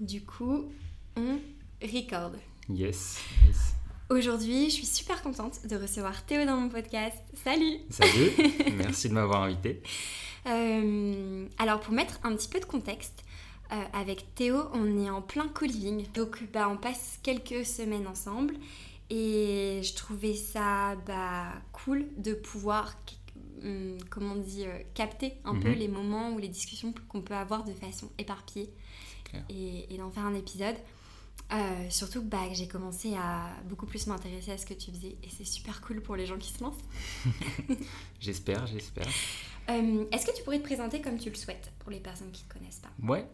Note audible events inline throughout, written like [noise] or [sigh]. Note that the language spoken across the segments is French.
Du coup, on record. Yes. Aujourd'hui, je suis super contente de recevoir Théo dans mon podcast. Salut Salut, [laughs] merci de m'avoir invité. Euh, alors, pour mettre un petit peu de contexte, euh, avec Théo, on est en plein co-living. Donc, bah, on passe quelques semaines ensemble. Et je trouvais ça bah, cool de pouvoir, hum, comment on dit, euh, capter un peu Mhm. les moments ou les discussions qu'on peut avoir de façon éparpillée clair. et, et d'en faire un épisode. Euh, surtout que bah, j'ai commencé à beaucoup plus m'intéresser à ce que tu faisais et c'est super cool pour les gens qui se lancent. [laughs] J'espère, j'espère. Euh, Est-ce que tu pourrais te présenter comme tu le souhaites pour les personnes qui ne te connaissent pas? Ouais.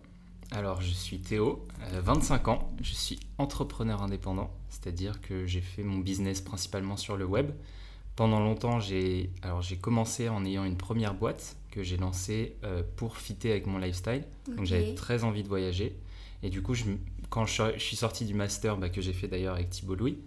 Alors, je suis Théo, euh, 25 ans. Je suis entrepreneur indépendant, c'est-à-dire que j'ai fait mon business principalement sur le web. Pendant longtemps, j'ai alors j'ai commencé en ayant une première boîte que j'ai lancée euh, pour fitter avec mon lifestyle. Donc j'avais très envie de voyager. Et du coup, je quand je je suis sorti du master bah, que j'ai fait d'ailleurs avec Thibault Louis,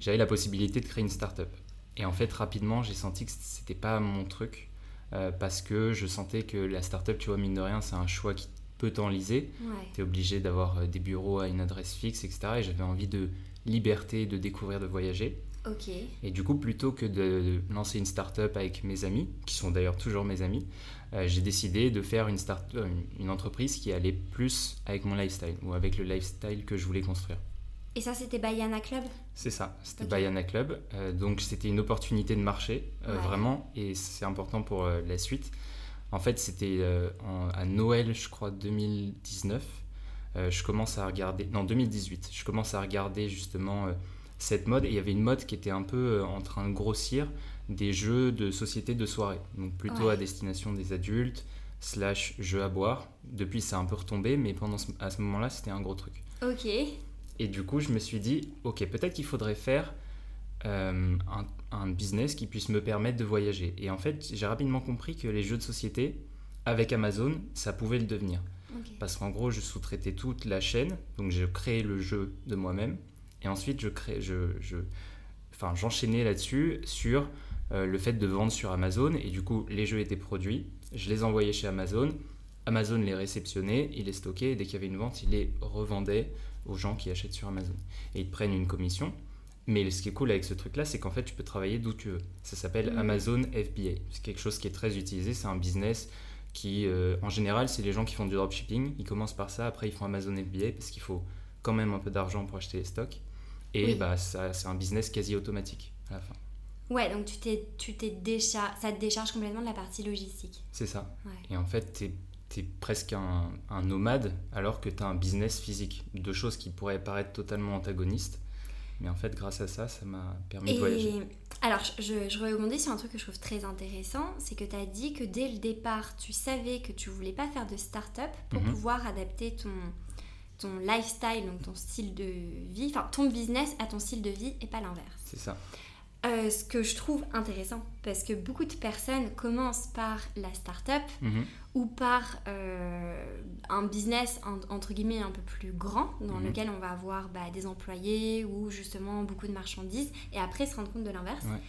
j'avais la possibilité de créer une start-up. Et en fait, rapidement, j'ai senti que c'était pas mon truc euh, parce que je sentais que la start-up, tu vois, mine de rien, c'est un choix qui peut t'enliser. Ouais. Tu es obligé d'avoir euh, des bureaux à une adresse fixe, etc. Et j'avais envie de liberté, de découvrir, de voyager. Ok. Et du coup, plutôt que de lancer une start-up avec mes amis, qui sont d'ailleurs toujours mes amis, euh, j'ai décidé de faire une, start euh, une- entreprise qui allait plus avec mon lifestyle ou avec le lifestyle que je voulais construire. Et ça, c'était Bayana Club? C'est ça, c'était. Bayana Club. Euh, donc c'était une opportunité de marché, Ouais. vraiment, et c'est important pour la suite. En fait, c'était à Noël, je crois, 2019. euh, je commence à regarder, non 2018, je commence à regarder justement cette mode et il y avait une mode qui était un peu euh, en train de grossir des jeux de société de soirée, donc plutôt Ouais. à destination des adultes slash jeux à boire. Depuis, ça a un peu retombé, mais pendant ce- à ce moment-là, c'était un gros truc. Ok. Et du coup, je me suis dit, ok, peut-être qu'il faudrait faire euh, un, un business qui puisse me permettre de voyager. Et en fait, j'ai rapidement compris que les jeux de société, avec Amazon, ça pouvait le devenir. Parce qu'en gros, je sous-traitais toute la chaîne, donc je créais le jeu de moi-même, et ensuite je crée, je, je, enfin, j'enchaînais là-dessus sur euh, le fait de vendre sur Amazon, et du coup, les jeux étaient produits, je les envoyais chez Amazon, Amazon les réceptionnait, il les stockait, et dès qu'il y avait une vente, il les revendait aux gens qui achètent sur Amazon. Et ils te prennent une commission. Mais ce qui est cool avec ce truc-là, c'est qu'en fait, tu peux travailler d'où tu veux. Ça s'appelle Mhm. Amazon FBA. C'est quelque chose qui est très utilisé. C'est un business qui, euh, en général, c'est les gens qui font du dropshipping. Ils commencent par ça, après ils font Amazon FBA parce qu'il faut quand même un peu d'argent pour acheter les stocks. Et Oui. bah, c'est un business quasi automatique à la fin. Ouais, donc tu t'es, tu t'es déchar... ça te décharge complètement de la partie logistique. C'est ça. Ouais. Et en fait, tu es, presque un, un nomade alors que tu as un business physique. Deux choses qui pourraient paraître totalement antagonistes. Mais en fait, grâce à ça, ça m'a permis de voyager. Alors, je, je rebondis sur un truc que je trouve très intéressant, c'est que tu as dit que dès le départ, tu savais que tu voulais pas faire de start-up pour Mhm. pouvoir adapter ton, ton lifestyle, donc ton style de vie, enfin ton business à ton style de vie et pas l'inverse. C'est ça. Euh, ce que je trouve intéressant, parce que beaucoup de personnes commencent par la start-up Mhm. ou par euh, un business en- entre guillemets un peu plus grand dans Mhm. lequel on va avoir bah, des employés ou justement beaucoup de marchandises et après se rendre compte de l'inverse. Ouais.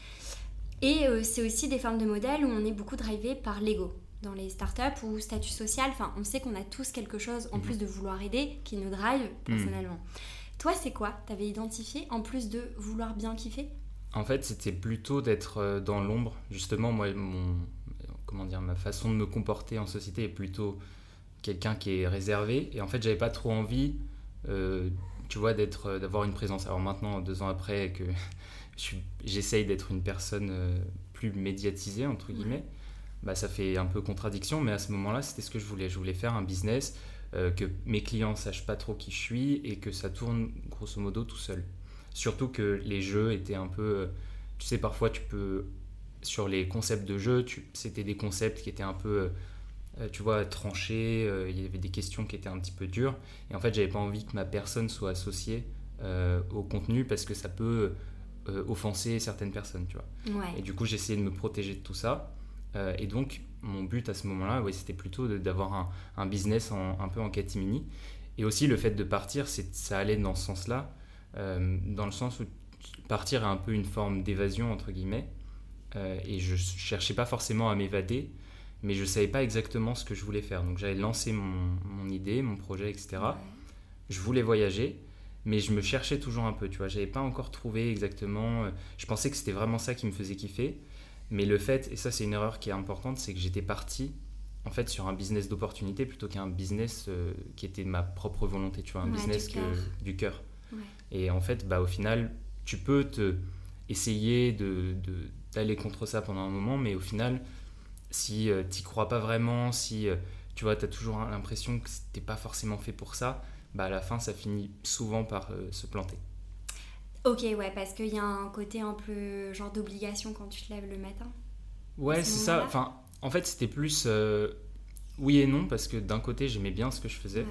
Et euh, c'est aussi des formes de modèles où on est beaucoup drivé par l'ego. Dans les startups ou statut social, enfin on sait qu'on a tous quelque chose en Mhm. plus de vouloir aider qui nous drive personnellement. Toi c'est quoi T'avais identifié en plus de vouloir bien kiffer? En fait, c'était plutôt d'être euh, dans l'ombre. Justement, moi, mon, comment dire, ma façon de me comporter en société est plutôt quelqu'un qui est réservé. Et en fait, j'avais pas trop envie, euh, tu vois, d'être, euh, d'avoir une présence. Alors maintenant, deux ans après, que [laughs] j'essaye d'être une personne euh, plus médiatisée entre guillemets, bah, ça fait un peu contradiction. Mais à ce moment-là, c'était ce que je voulais. Je voulais faire un business euh, que mes clients sachent pas trop qui je suis et que ça tourne grosso modo tout seul. Surtout que les jeux étaient un peu. euh, Tu sais, parfois, tu peux. Sur les concepts de jeux, c'était des concepts qui étaient un peu. euh, tu vois, tranchées, euh, il y avait des questions qui étaient un petit peu dures. Et en fait, j'avais pas envie que ma personne soit associée au contenu parce que ça peut offenser certaines personnes, tu vois. Et du coup, j'essayais de me protéger de tout ça. Et donc, mon but à ce moment-là, ouais, c'était plutôt d'avoir un, un, business un peu en catimini. Et aussi, le fait de partir, ça allait dans ce sens-là, dans le sens où partir est un peu une forme d'évasion, entre guillemets. et je cherchais pas forcément à m'évader, mais je ne savais pas exactement ce que je voulais faire. Donc j'avais lancé mon, idée, mon projet, etc. Je voulais voyager, mais je me cherchais toujours un peu, tu vois. J'avais pas encore trouvé exactement. Euh, je pensais que c'était vraiment ça qui me faisait kiffer. Mais le fait, et ça c'est une erreur qui est importante, c'est que j'étais parti en fait sur un business d'opportunité plutôt qu'un business euh, qui était ma propre volonté, tu vois, un business du cœur. Et en fait, bah, au final, tu peux te essayer de, d'aller contre ça pendant un moment, mais au final, si euh, tu crois pas vraiment, si euh, tu vois, tu as toujours l'impression que t'es pas forcément fait pour ça, bah à la fin, ça finit souvent par euh, se planter. Ok, ouais, parce qu'il y a un côté un peu genre d'obligation quand tu te lèves le matin. Ouais, c'est ça. Enfin, en fait, c'était plus oui et non, parce que d'un côté, j'aimais bien ce que je faisais.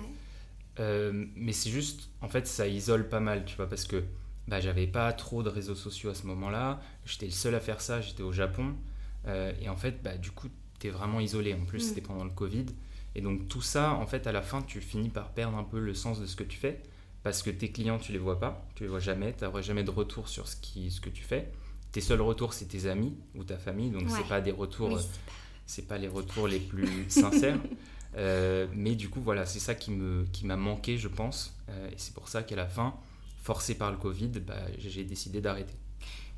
mais c'est juste, en fait, ça isole pas mal, tu vois, parce que bah, j'avais pas trop de réseaux sociaux à ce moment-là. J'étais le seul à faire ça, j'étais au Japon. Euh, et en fait, bah, du coup, tu es vraiment isolé. En plus, mm. c'était pendant le Covid. Et donc, tout ça, en fait, à la fin, tu finis par perdre un peu le sens de ce que tu fais. Parce que tes clients, tu les vois pas. Tu les vois jamais. Tu n'auras jamais de retour sur ce, qui, ce que tu fais. Tes seuls retours, c'est tes amis ou ta famille. Donc, c'est pas des retours. c'est pas les retours les plus [laughs] sincères. Euh, mais du coup, voilà, c'est ça qui m'a qui manqué, je pense. Euh, et c'est pour ça qu'à la fin, forcé par le Covid, bah, j'ai décidé d'arrêter.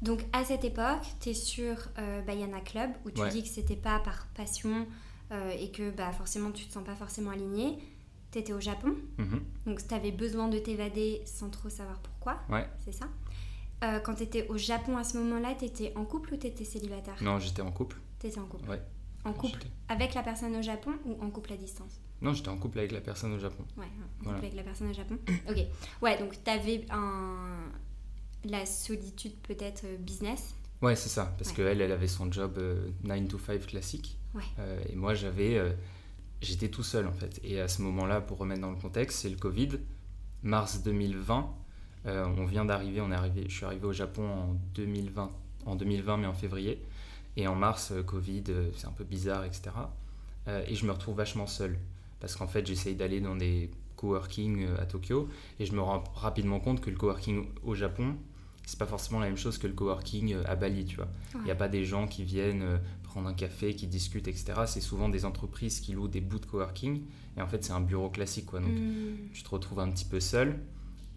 Donc à cette époque, tu es sur euh, Bayana Club où tu dis que c'était pas par passion euh, et que bah, forcément tu te sens pas forcément aligné. Tu étais au Japon, mhm. donc tu avais besoin de t'évader sans trop savoir pourquoi. Ouais. C'est ça. Euh, quand tu étais au Japon à ce moment-là, tu étais en couple ou tu étais célibataire? Non, j'étais en couple. Tu étais en couple Ouais. En couple avec la personne au Japon ou en couple à distance? Non, j'étais en couple avec la personne au Japon. Ouais, en couple avec la personne au Japon. [coughs] ok. Ouais, donc tu avais un la solitude peut-être euh, business? Ouais, c'est ça, parce qu'elle, elle avait son job 9 euh, to 5 classique. Euh, et moi, j'avais. J'étais tout seul en fait. Et à ce moment-là, pour remettre dans le contexte, c'est le Covid, mars 2020. on vient d'arriver, on est arrivé, je suis arrivé au Japon en 2020, en 2020 mais en février. Et en mars, Covid, c'est un peu bizarre, etc. et je me retrouve vachement seul. Parce qu'en fait, j'essaye d'aller dans des coworking à Tokyo et je me rends rapidement compte que le coworking au Japon, c'est pas forcément la même chose que le coworking euh, à Bali, tu vois. Il n'y a pas des gens qui viennent euh, prendre un café, qui discutent, etc. C'est souvent des entreprises qui louent des bouts de coworking. Et en fait, c'est un bureau classique, quoi. Donc, hmm. tu te retrouves un petit peu seul.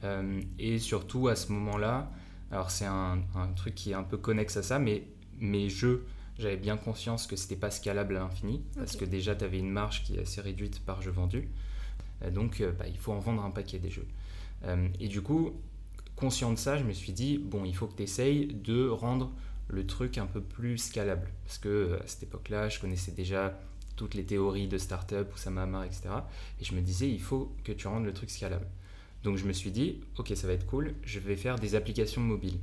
Euh, et surtout, à ce moment-là, alors c'est un, truc qui est un peu connexe à ça, mais mes jeux, j'avais bien conscience que c'était pas scalable à l'infini. Parce que déjà, tu avais une marge qui est assez réduite par jeu vendu. donc, bah, il faut en vendre un paquet des jeux. et du coup, conscient de ça, je me suis dit, bon, il faut que tu essayes de rendre le truc un peu plus scalable. Parce que euh, à cette époque-là, je connaissais déjà toutes les théories de startup, Oussama Hamar, etc. Et je me disais, il faut que tu rendes le truc scalable. Donc je me suis dit, ok, ça va être cool, je vais faire des applications mobiles.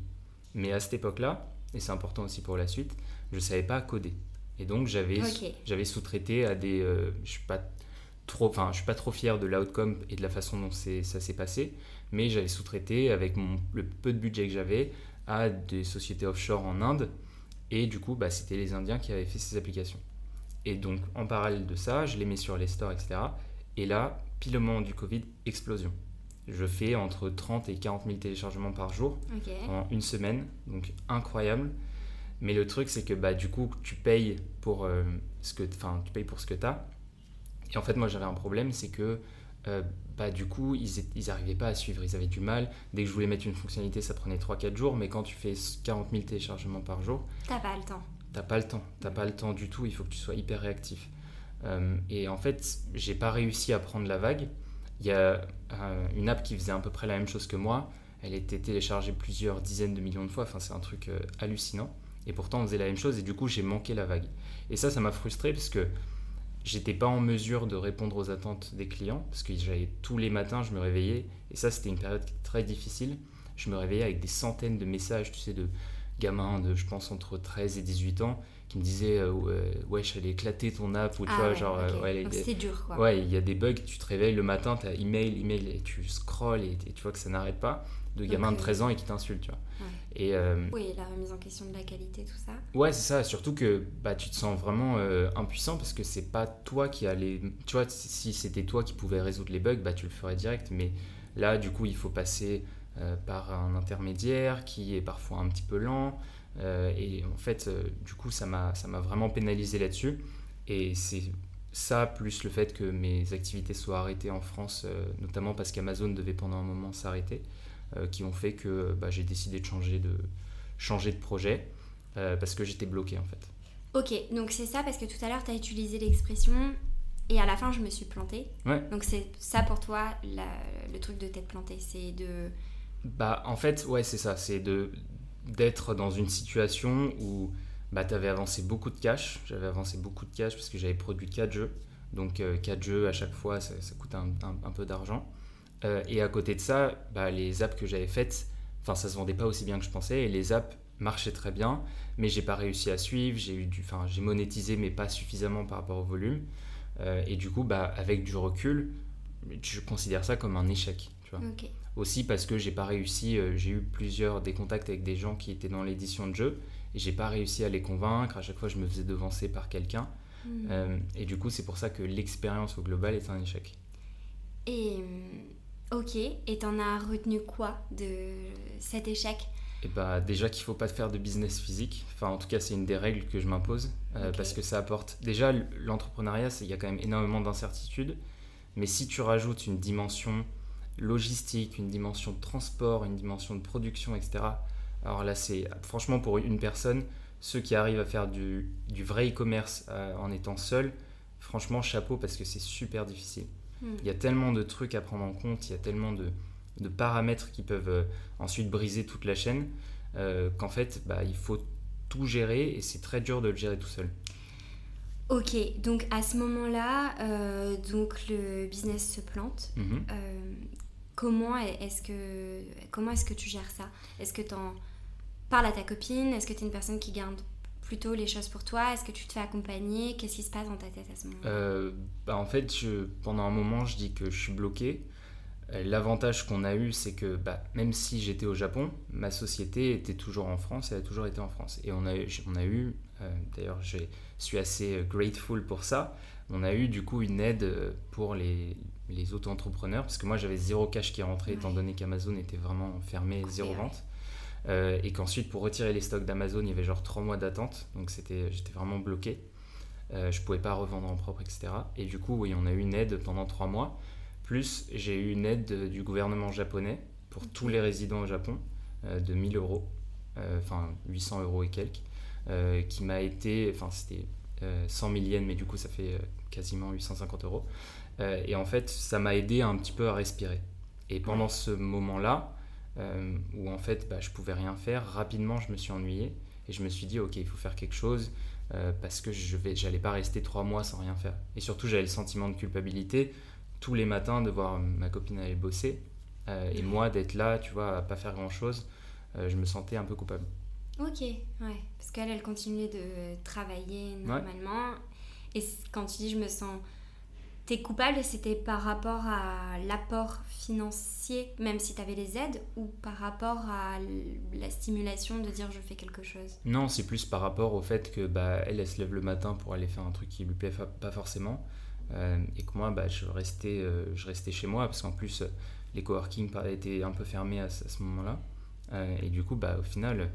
Mais à cette époque-là, et c'est important aussi pour la suite, je ne savais pas coder. Et donc j'avais j'avais sous-traité à des... Euh, je suis pas trop, enfin, je suis pas trop fier de l'outcome et de la façon dont ça s'est passé, mais j'avais sous-traité avec mon, le peu de budget que j'avais à des sociétés offshore en Inde. Et du coup, bah, c'était les Indiens qui avaient fait ces applications. Et donc, en parallèle de ça, je les mets sur les stores, etc. Et là, pile au moment du Covid, explosion. Je fais entre 30 et 40 000 téléchargements par jour en une semaine. Donc, incroyable. Mais le truc, c'est que bah, du coup, tu payes pour, euh, ce que, tu payes pour ce que tu as. Et en fait, moi, j'avais un problème, c'est que euh, bah, du coup, ils n'arrivaient pas à suivre, ils avaient du mal. Dès que je voulais mettre une fonctionnalité, ça prenait 3-4 jours, mais quand tu fais 40 000 téléchargements par jour, t'as pas le temps. T'as pas le temps, t'as pas le temps du tout, il faut que tu sois hyper réactif. Euh, et en fait, j'ai pas réussi à prendre la vague. Il y a euh, une app qui faisait à peu près la même chose que moi. Elle était téléchargée plusieurs dizaines de millions de fois. Enfin, c'est un truc hallucinant. Et pourtant, on faisait la même chose. Et du coup, j'ai manqué la vague. Et ça, ça m'a frustré parce que j'étais pas en mesure de répondre aux attentes des clients parce que j'avais tous les matins, je me réveillais et ça c'était une période très difficile. Je me réveillais avec des centaines de messages, tu sais, de gamins de, je pense, entre 13 et 18 ans qui me disaient ouais je allais éclater ton app ou tu Ah vois ouais, genre ok. ouais, Donc les- c'était dur quoi. Ouais, il y a des bugs, tu te réveilles le matin, tu as email, email, et tu scrolls et, et tu vois que ça n'arrête pas. De Donc, gamins de euh, 13 ans et qui t'insultent, tu vois. Ouais. Et euh, Oui, la remise en question de la qualité, tout ça. ouais, c'est ça, surtout que bah, tu te sens vraiment euh, impuissant parce que c'est pas toi qui allais. Tu vois, si c'était toi qui pouvais résoudre les bugs, bah, tu le ferais direct. Mais là, du coup, il faut passer euh, par un intermédiaire qui est parfois un petit peu lent. Et en fait, du coup, ça m'a vraiment pénalisé là-dessus. Et c'est ça, plus le fait que mes activités soient arrêtées en France, euh, notamment parce qu'Amazon devait pendant un moment s'arrêter, qui ont fait que bah, j'ai décidé de changer de, changer de projet euh, parce que j'étais bloqué en fait. Ok, donc c'est ça parce que tout à l'heure tu as utilisé l'expression et à la fin je me suis plantée. Ouais. Donc c'est ça pour toi la- le truc de t'être plantée, c'est de. Bah, en fait, ouais, c'est ça. C'est de d'être dans une situation où bah, tu avais avancé beaucoup de cash. J'avais avancé beaucoup de cash parce que j'avais produit 4 jeux. Donc, 4 jeux à chaque fois, ça, ça coûte un, un- un peu d'argent. Euh, et à côté de ça, bah, les apps que j'avais faites, enfin, ça se vendait pas aussi bien que je pensais. Et les apps marchaient très bien, mais j'ai pas réussi à suivre. J'ai eu du, enfin, j'ai monétisé, mais pas suffisamment par rapport au volume. Euh, et du coup, bah, avec du recul, je considère ça comme un échec. Tu vois aussi parce que j'ai pas réussi, euh, j'ai eu plusieurs des contacts avec des gens qui étaient dans l'édition de jeu et j'ai pas réussi à les convaincre. À chaque fois, je me faisais devancer par quelqu'un. Hmm. Et du coup, c'est pour ça que l'expérience au global est un échec. Et. Ok, et t'en as retenu quoi de cet échec? Et bah déjà qu'il faut pas faire de business physique. Enfin, en tout cas, c'est une des règles que je m'impose euh, parce que ça apporte. Déjà, l'entrepreneuriat, il y a quand même énormément d'incertitudes. Mais si tu rajoutes une dimension logistique, une dimension de transport, une dimension de production, etc. Alors là, c'est franchement pour une personne, ceux qui arrivent à faire du, du vrai e-commerce euh, en étant seul, franchement, chapeau parce que c'est super difficile. Hmm. Il y a tellement de trucs à prendre en compte, il y a tellement de, de paramètres qui peuvent euh, ensuite briser toute la chaîne euh, qu'en fait, bah, il faut tout gérer et c'est très dur de le gérer tout seul. Ok, donc à ce moment-là, euh, donc le business se plante. Mhm. Comment est-ce que comment est-ce que tu gères ça? Est-ce que tu en parles à ta copine? Est-ce que tu es une personne qui garde plutôt les choses pour toi? Est-ce que tu te fais accompagner? Qu'est-ce qui se passe dans ta tête à ce moment-là? Euh, bah, en fait, je- pendant un moment, je dis que je suis bloqué. L'avantage qu'on a eu, c'est que bah, même si j'étais au Japon, ma société était toujours en France, elle a toujours été en France. Et on a, eu- on a eu, euh, d'ailleurs, je suis assez euh, grateful pour ça, on a eu du coup une aide euh, pour les, les auto-entrepreneurs, parce que moi j'avais zéro cash qui rentrait, étant Ouais. donné qu'Amazon était vraiment fermé, zéro vente. Euh, et qu'ensuite, pour retirer les stocks d'Amazon, il y avait genre trois mois d'attente, donc c'était, j'étais vraiment bloqué. Euh, je pouvais pas revendre en propre, etc. Et du coup, oui, on a eu une aide pendant trois mois. Plus, j'ai eu une aide de- du gouvernement japonais pour tous les résidents au Japon euh, de 1000 euros, euh, enfin 800 euros et quelques, qui m'a été, enfin c'était euh, 100 000 yens, mais du coup ça fait quasiment 850 euros. Et en fait, ça m'a aidé un petit peu à respirer. Et pendant ce moment-là, euh, où en fait bah, je pouvais rien faire, rapidement je me suis ennuyé et je me suis dit ok, il faut faire quelque chose. euh, parce que je vais, j'allais pas rester trois mois sans rien faire. Et surtout, j'avais le sentiment de culpabilité tous les matins de voir ma copine aller bosser euh, et moi d'être là, tu vois, à pas faire grand chose. je me sentais un peu coupable. Ok, ouais, parce qu'elle, elle continuait de travailler normalement. Et quand tu dis je me sens. T'es coupable, c'était par rapport à l'apport financier, même si t'avais les aides, ou par rapport à la stimulation de dire je fais quelque chose? Non, c'est plus par rapport au fait que bah, elle, se lève le matin pour aller faire un truc qui lui plaît pas forcément. euh, et que moi, bah, je, restais, euh, je restais chez moi, parce qu'en plus, euh, les coworking étaient un peu fermés à, ce- moment-là. Et du coup, bah, au final,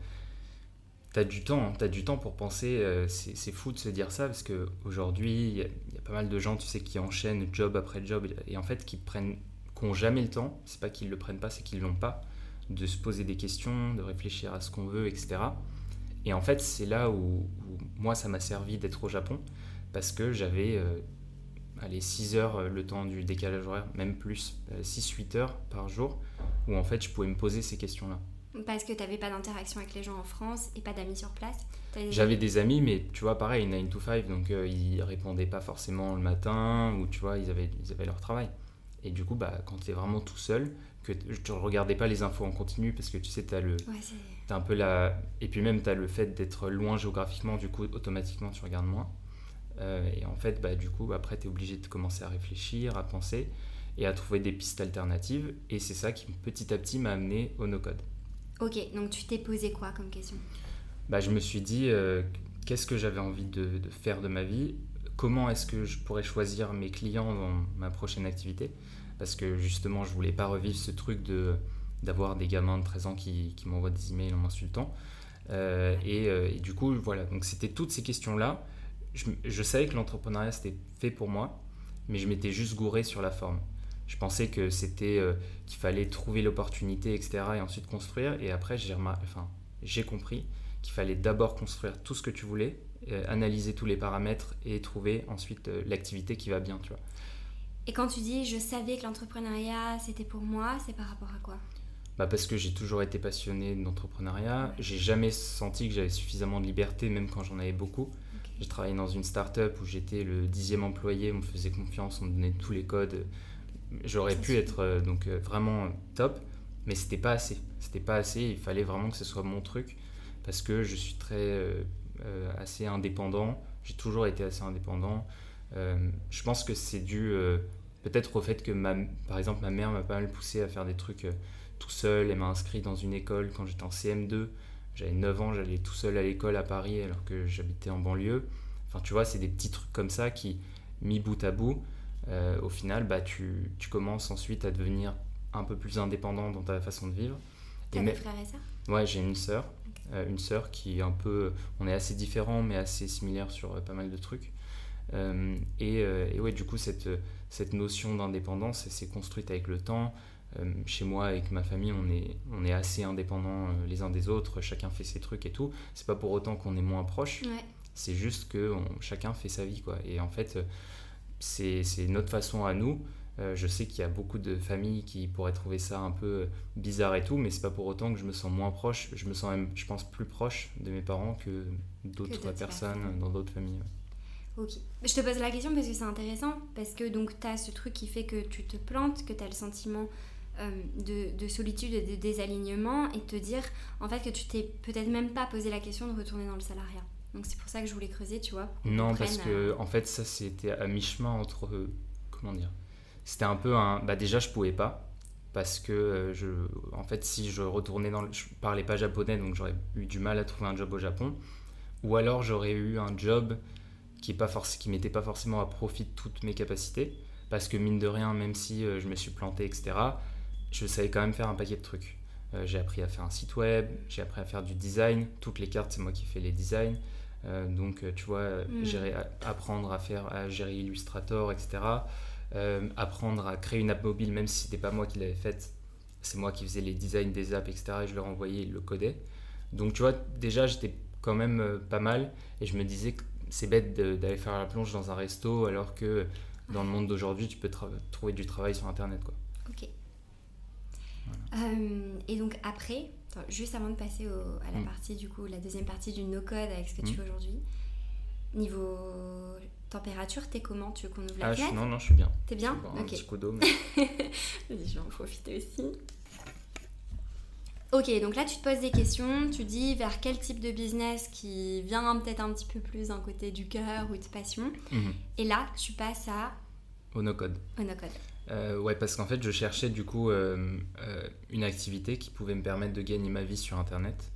t'as du temps, hein, t'as du temps pour penser. c'est fou de se dire ça, parce qu'aujourd'hui, il y, pas mal de gens, tu sais, qui enchaînent job après job, et, en fait, qui prennent, qui ont jamais le temps. C'est pas qu'ils le prennent pas, c'est qu'ils l'ont pas. De se poser des questions, de réfléchir à ce qu'on veut, etc. Et en fait, c'est là où, moi, ça m'a servi d'être au Japon, parce que j'avais euh, allez, 6 heures euh, le temps du décalage horaire, même plus, 6-8 heures par jour, où en fait, je pouvais me poser ces questions-là. Parce que t'avais pas d'interaction avec les gens en France et pas d'amis sur place J'avais des amis, mais tu vois, pareil, 9 to 5, donc euh, ils répondaient pas forcément le matin, ou tu vois, ils avaient, ils avaient leur travail. Et du coup, bah, quand tu es vraiment tout seul, que tu ne regardais pas les infos en continu parce que tu sais, tu as le. un peu la. Et puis même, tu as le fait d'être loin géographiquement, du coup, automatiquement, tu regardes moins. Euh, et en fait, bah, du coup, après, tu es obligé de commencer à réfléchir, à penser et à trouver des pistes alternatives. Et c'est ça qui, petit à petit, m'a amené au no-code. Ok, donc tu t'es posé quoi comme question? Bah, Je me suis dit, euh, qu'est-ce que j'avais envie de, faire de ma vie? Comment est-ce que je pourrais choisir mes clients dans ma prochaine activité? Parce que justement, je voulais pas revivre ce truc de d'avoir des gamins de 13 ans qui, qui m'envoient des emails en m'insultant. Euh, et, et, du coup, voilà, donc c'était toutes ces questions-là je, savais que l'entrepreneuriat c'était fait pour moi, mais je m'étais juste gouré sur la forme. Je pensais que c'était euh, qu'il fallait trouver l'opportunité, etc., et ensuite construire. Et après, j'ai enfin, compris qu'il fallait d'abord construire tout ce que tu voulais, euh, analyser tous les paramètres et trouver ensuite euh, l'activité qui va bien, tu vois. Et quand tu dis je savais que l'entrepreneuriat c'était pour moi, c'est par rapport à quoi? Bah parce que j'ai toujours été passionné d'entrepreneuriat. J'ai jamais senti que j'avais suffisamment de liberté, même quand j'en avais beaucoup. J'ai travaillé dans une start-up où j'étais le dixième employé, on me faisait confiance, on me donnait tous les codes. J'aurais pu être euh, donc vraiment top, mais c'était pas assez. C'était pas assez, il fallait vraiment que ce soit mon truc parce que je suis très euh, assez indépendant. J'ai toujours été assez indépendant. je pense que c'est dû peut-être au fait que ma, par exemple ma mère m'a pas mal poussé à faire des trucs tout seul. Elle m'a inscrit dans une école quand j'étais en CM2. J'avais 9 ans, j'allais tout seul à l'école à Paris alors que j'habitais en banlieue. Enfin, tu vois, c'est des petits trucs comme ça qui, mis bout à bout, euh, au final, bah, tu, tu, commences ensuite à devenir un peu plus indépendant dans ta façon de vivre. T'as des frères et sœurs? Ouais, j'ai une sœur. Euh, une sœur qui est un peu... On est assez différents, mais assez similaires sur euh, pas mal de trucs. et, et, ouais, du coup, cette, cette notion d'indépendance, s'est construite avec le temps. Euh, chez moi, avec ma famille, on est, on est assez indépendants euh, les uns des autres, chacun fait ses trucs et tout. C'est pas pour autant qu'on est moins proches, c'est juste que chacun fait sa vie. Quoi. Et en fait, c'est notre façon à nous. Euh, je sais qu'il y a beaucoup de familles qui pourraient trouver ça un peu bizarre et tout, mais c'est pas pour autant que je me sens moins proche. Je me sens même, je pense, plus proche de mes parents que d'autres personnes dans d'autres familles. Ok. Je te pose la question parce que c'est intéressant, parce que donc tu as ce truc qui fait que tu te plantes, que tu as le sentiment euh, de, solitude et de désalignement et te dire en fait que tu t'es peut-être même pas posé la question de retourner dans le salariat. Donc c'est pour ça que je voulais creuser, tu vois. Non, parce que en fait ça c'était à mi-chemin entre euh, comment dire. C'était un peu un bah déjà je pouvais pas parce que euh, je en fait si je retournais dans le, je parlais pas japonais donc j'aurais eu du mal à trouver un job au Japon ou alors j'aurais eu un job qui est pas qui m'était pas forcément à profit de toutes mes capacités parce que mine de rien même si je me suis planté etc je savais quand même faire un paquet de trucs. Euh, j'ai appris à faire un site web, j'ai appris à faire du design. Toutes les cartes, c'est moi qui fais les designs. Euh, donc, euh, tu vois, mm. gérer, apprendre à faire, à gérer Illustrator, etc. apprendre à créer une app mobile, même si c'était pas moi qui l'avais faite, c'est moi qui faisais les designs des apps, etc. Et je leur envoyais, ils le codaient. Donc, tu vois, déjà, j'étais quand même pas mal. Et je me disais que c'est bête d'aller faire la plonge dans un resto, alors que dans le monde d'aujourd'hui, tu peux trouver du travail sur Internet, quoi. Ok. Euh, et donc après, juste avant de passer à la mm. partie du coup, la deuxième partie du no-code avec ce que tu mm. fais aujourd'hui, niveau température, t'es comment Tu veux qu'on ouvre la ah, Non, non, je suis bien. T'es bien Ok. Un petit coup d'eau. [laughs] je vais en profiter aussi. Ok, donc là tu te poses des questions, tu dis vers quel type de business qui vient peut-être un petit peu plus d'un côté du cœur ou de passion. Mhm. Et là tu passes à... Au no-code. Au no-code. Euh, ouais, parce qu'en fait, je cherchais du coup euh, euh, une activité qui pouvait me permettre de gagner ma vie sur Internet.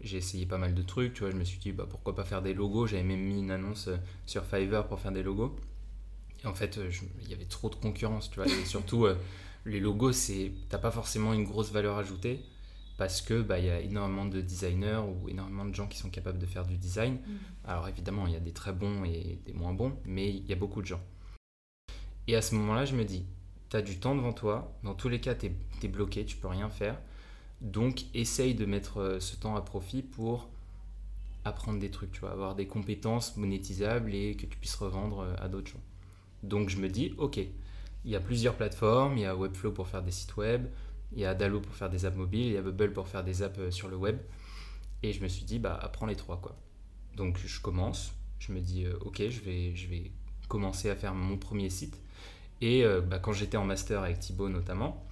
J'ai essayé pas mal de trucs, tu vois, je me suis dit bah, pourquoi pas faire des logos. J'avais même mis une annonce sur Fiverr pour faire des logos. Et en fait, il y avait trop de concurrence, tu vois. Et [laughs] surtout, les logos, c'est t'as pas forcément une grosse valeur ajoutée parce que bah, il y a énormément de designers ou énormément de gens qui sont capables de faire du design. Mmh. Alors évidemment, il y a des très bons et des moins bons, mais il y a beaucoup de gens. Et à ce moment-là, je me dis, tu as du temps devant toi, dans tous les cas, tu es, bloqué, tu peux rien faire. Donc, essaye de mettre euh, ce temps à profit pour apprendre des trucs, tu vois, avoir des compétences monétisables et que tu puisses revendre euh, à d'autres gens. Donc, je me dis, ok, il y a plusieurs plateformes, il y a Webflow pour faire des sites web, il y a Dalo pour faire des apps mobiles, il y a Bubble pour faire des apps euh, sur le web. Et je me suis dit, bah, apprends les trois, quoi. Donc, je commence, je me dis, ok, je vais, commencer à faire mon premier site. Et bah, quand j'étais en master avec Thibaut notamment,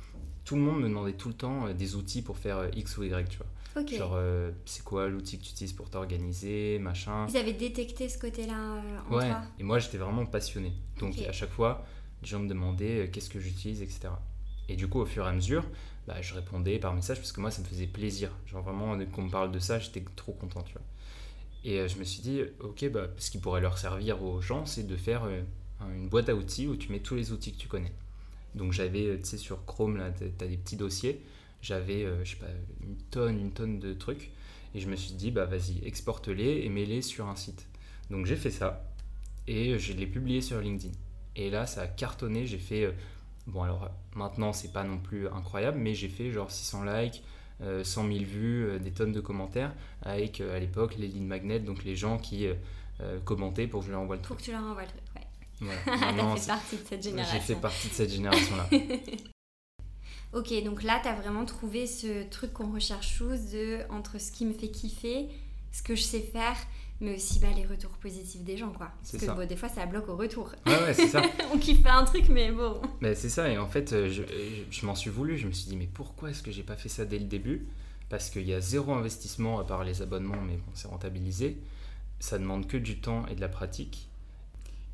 tout le monde me demandait tout le temps euh, des outils pour faire euh, X ou Y, tu vois. Ok. Genre, euh, c'est quoi l'outil que tu utilises pour t'organiser, machin. Ils avaient détecté ce côté-là euh, en Ouais, toi. et moi j'étais vraiment passionné. Donc à chaque fois, les gens me demandaient euh, qu'est-ce que j'utilise, etc. Et du coup, au fur et à mesure, bah, je répondais par message parce que moi ça me faisait plaisir. Genre vraiment, qu'on me parle de ça, j'étais trop content, tu vois. Et je me suis dit, ok, bah, ce qui pourrait leur servir aux gens, c'est de faire un- une boîte à outils où tu mets tous les outils que tu connais. Donc j'avais, euh, tu sais, sur Chrome, là, t'as des petits dossiers. J'avais, euh, je sais pas, une tonne, une tonne de trucs. Et je me suis dit, bah vas-y, exporte-les et mets-les sur un site. Donc j'ai fait ça et je l'ai publié sur LinkedIn. Et là, ça a cartonné. J'ai fait. euh, bon, alors maintenant, c'est pas non plus incroyable, mais j'ai fait genre 600 likes, euh, 100 000 vues, des tonnes de commentaires avec à l'époque les lead magnets, donc les gens qui commentaient pour que je leur envoie le Pour truc. que tu leur envoies le truc, ouais. [laughs] Fait partie de cette j'ai génération. fait partie de cette génération-là. [laughs] Ok, donc là, t'as vraiment trouvé ce truc qu'on recherche tous de entre ce qui me fait kiffer, ce que je sais faire, mais aussi bah, les retours positifs des gens, quoi. Parce que ça. bon, des fois, ça bloque au retour. Ouais, ouais, c'est ça. [laughs] On kiffe pas un truc, mais bon. Mais c'est ça, et en fait, euh, je, je m'en suis voulu. Je me suis dit, mais pourquoi est-ce que j'ai pas fait ça dès le début? Parce qu'il y a zéro investissement à part les abonnements, mais bon, c'est rentabilisé. Ça demande que du temps et de la pratique.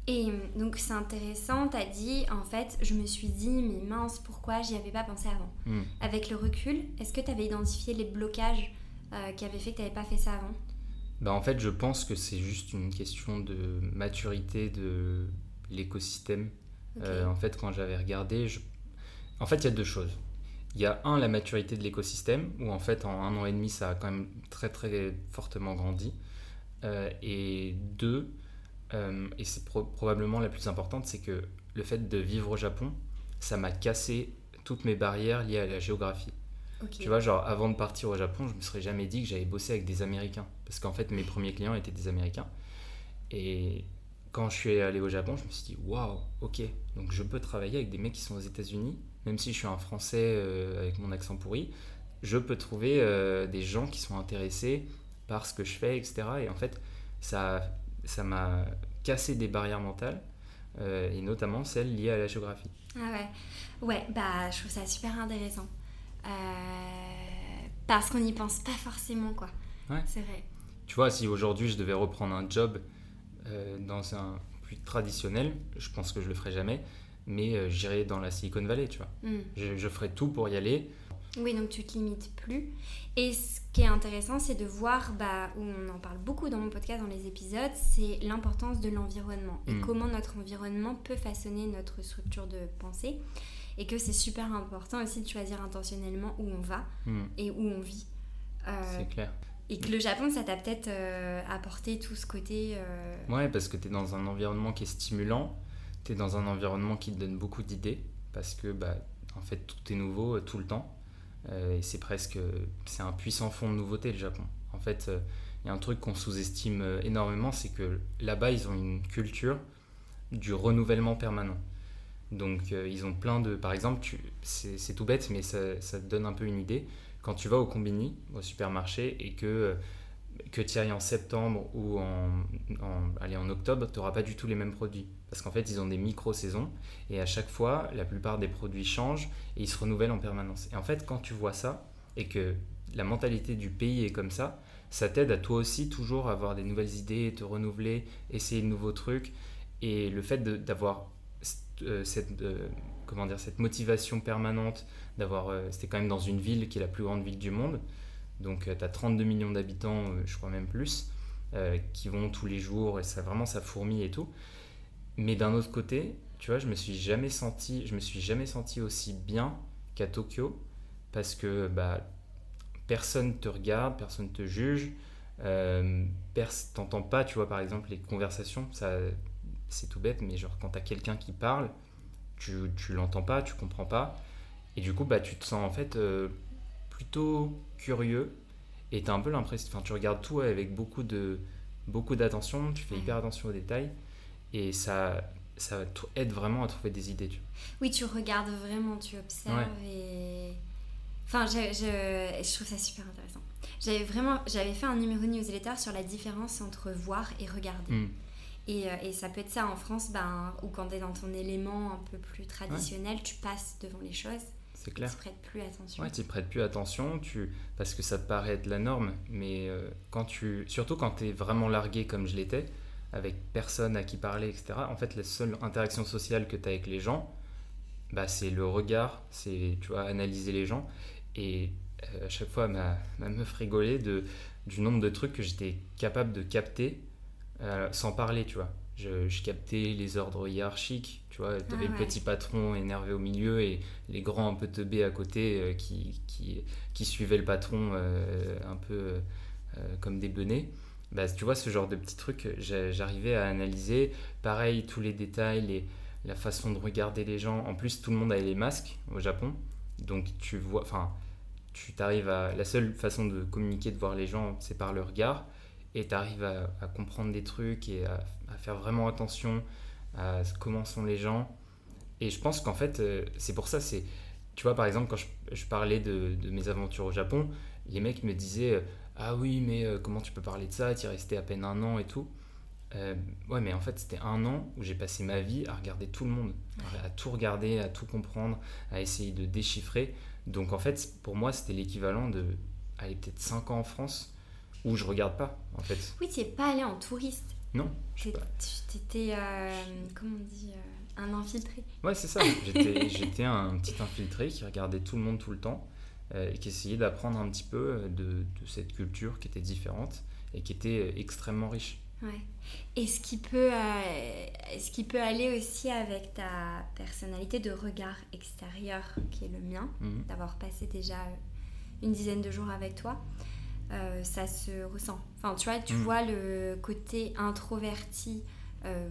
Et donc, c'est intéressant, t'as dit, en fait, je me suis dit, mais mince, pourquoi j'y avais pas pensé avant Hmm. Avec le recul, est-ce que t'avais identifié les blocages euh, qui avaient fait que t'avais pas fait ça avant? Bah, en fait, je pense que c'est juste une question de maturité de l'écosystème. Euh, en fait, quand j'avais regardé, je... en fait, il y a deux choses. Il y a un, la maturité de l'écosystème, où en fait, en un an et demi, ça a quand même très très fortement grandi. Euh, et deux, euh, et c'est pro- probablement la plus importante, c'est que le fait de vivre au Japon, ça m'a cassé toutes mes barrières liées à la géographie. Tu vois, genre avant de partir au Japon, je me serais jamais dit que j'allais bosser avec des Américains. Parce qu'en fait, mes premiers clients étaient des Américains. Et quand je suis allé au Japon, je me suis dit, waouh, ok, donc je peux travailler avec des mecs qui sont aux États-Unis, même si je suis un Français euh, avec mon accent pourri, je peux trouver euh, des gens qui sont intéressés par ce que je fais, etc. Et en fait, ça ça m'a cassé des barrières mentales, euh, et notamment celles liées à la géographie. Ah ouais. Ouais, bah je trouve ça super intéressant. Euh, parce qu'on n'y pense pas forcément, quoi. Ouais. C'est vrai. Tu vois, si aujourd'hui je devais reprendre un job euh, dans un plus traditionnel, je pense que je le ferais jamais, mais j'irais dans la Silicon Valley, tu vois. Hmm. Je, je ferais tout pour y aller. Oui, donc tu te limites plus. Et ce qui est intéressant, c'est de voir, bah, où on en parle beaucoup dans mon podcast, dans les épisodes, c'est l'importance de l'environnement et Mm. comment notre environnement peut façonner notre structure de pensée. Et que c'est super important aussi de choisir intentionnellement où on va Hmm, et où on vit. Euh, c'est clair. et que le Japon, ça t'a peut-être euh, apporté tout ce côté. euh, Ouais, parce que tu es dans un environnement qui est stimulant, tu es dans un environnement qui te donne beaucoup d'idées, parce que bah, en fait tout est nouveau euh, tout le temps. Euh, c'est presque. C'est un puissant fond de nouveauté le Japon. En fait, euh, il y a un truc qu'on sous-estime euh, énormément, c'est que là-bas ils ont une culture du renouvellement permanent. Donc ils ont plein de... Par exemple, c'est tout bête, mais ça, te donne un peu une idée. Quand tu vas au combini, au supermarché, et que, que tu ailles en septembre ou en, en octobre, tu n'auras pas du tout les mêmes produits. Parce qu'en fait, ils ont des micro-saisons, et à chaque fois, la plupart des produits changent, et ils se renouvellent en permanence. Et en fait, quand tu vois ça, et que la mentalité du pays est comme ça, ça t'aide à toi aussi toujours avoir des nouvelles idées, te renouveler, essayer de nouveaux trucs. Et le fait d'avoir euh, cette, euh, comment dire, cette motivation permanente, d'avoir, euh, c'était quand même dans une ville qui est la plus grande ville du monde, donc tu as 32 millions d'habitants, euh, je crois même plus, euh, qui vont tous les jours, et ça vraiment ça fourmille et tout. Mais d'un autre côté, tu vois, je me suis jamais senti, je me suis jamais senti aussi bien qu'à Tokyo, parce que bah, personne te regarde, personne te juge, euh, t'entends pas, tu vois, par exemple, les conversations, ça, c'est tout bête, mais genre quand t'as quelqu'un qui parle, tu, tu l'entends pas, tu comprends pas, et du coup, bah, tu te sens en fait euh, plutôt curieux, et t'as un peu l'impression, enfin, tu regardes tout avec beaucoup de beaucoup d'attention, tu fais Ouais. hyper attention aux détails, et ça, ça aide vraiment à trouver des idées, tu vois. Oui, tu regardes vraiment, tu observes et. Enfin, je, je, je trouve ça super intéressant. J'avais vraiment, j'avais fait un numéro newsletter sur la différence entre voir et regarder. Hmm. Et, euh, et, ça peut être ça en France, ben, ou quand tu es dans ton élément un peu plus traditionnel, tu passes devant les choses. C'est clair. Tu prêtes plus attention. Ouais, tu prêtes plus attention, tu... parce que ça te paraît être la norme. Mais euh, quand tu... surtout quand tu es vraiment largué comme je l'étais, avec personne à qui parler, etc. En fait, la seule interaction sociale que tu as avec les gens, bah, c'est le regard, c'est tu vois, analyser les gens. Et euh, à chaque fois, ma, ma meuf rigolait de, du nombre de trucs que j'étais capable de capter euh, sans parler, tu vois. Je, je, captais les ordres hiérarchiques, tu vois. Tu avais ah, le petit patron énervé au milieu et les grands un peu teubés à côté euh, qui, qui, qui, suivaient le patron un peu comme des benets. Bah, tu vois, ce genre de petits trucs, j'arrivais à analyser. Pareil, tous les détails, les, la façon de regarder les gens. En plus, tout le monde avait les masques au Japon. Donc, tu vois, enfin, tu t'arrives à. La seule façon de communiquer, de voir les gens, c'est par le regard et tu arrives à, comprendre des trucs et à, faire vraiment attention à comment sont les gens. Et je pense qu'en fait, euh, c'est pour ça, c'est. Tu vois, par exemple, quand je, parlais de, mes aventures au Japon, les mecs me disaient Ah oui, mais euh, comment tu peux parler de ça? Tu es resté à peine un an et tout. Euh, ouais, mais en fait, c'était un an où j'ai passé ma vie à regarder tout le monde, à tout regarder, à tout comprendre, à essayer de déchiffrer. Donc, en fait, pour moi, c'était l'équivalent de, aller peut-être 5 ans en France où je regarde pas, en fait. Oui, tu n'es pas allé en touriste. Non. Tu étais, euh, comment on dit, euh, un infiltré. Ouais, c'est ça. J'étais un petit infiltré qui regardait tout le monde tout le temps et qui essayait d'apprendre un petit peu de, de, cette culture qui était différente et qui était extrêmement riche. Ouais. Et ce qui peut, ce qui peut aller aussi avec ta personnalité de regard extérieur, qui est le mien, mhm. d'avoir passé déjà une dizaine de jours avec toi. Euh, ça se ressent. Enfin, tu vois, tu mm. vois le côté introverti euh,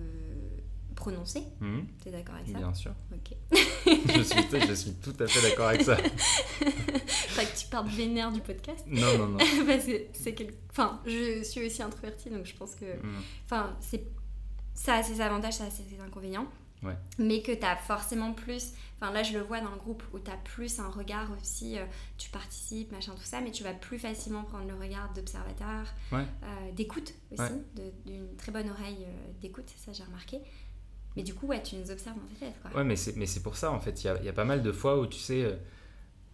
prononcé. Mm. Tu es d'accord avec ça Bien sûr. Ok. [laughs] je, suis, je suis tout à fait d'accord avec ça. [laughs] pas que tu parles vénère du podcast. Non, non, non. [laughs] C'est Enfin, je suis aussi introvertie, donc je pense que... Mm. Enfin, c'est... ça a ses avantages, ça a ses inconvénients. Ouais. Mais que tu as forcément plus là, je le vois dans le groupe où tu as plus un regard aussi, euh, tu participes, machin, tout ça, mais tu vas plus facilement prendre le regard d'observateur, euh, d'écoute aussi, d'une très bonne oreille euh, d'écoute, ça j'ai remarqué. Mais du coup, ouais, tu nous observes dans tes têtes. Quoi. Ouais, mais c'est pour ça, en fait. Il y a, pas mal de fois où tu sais,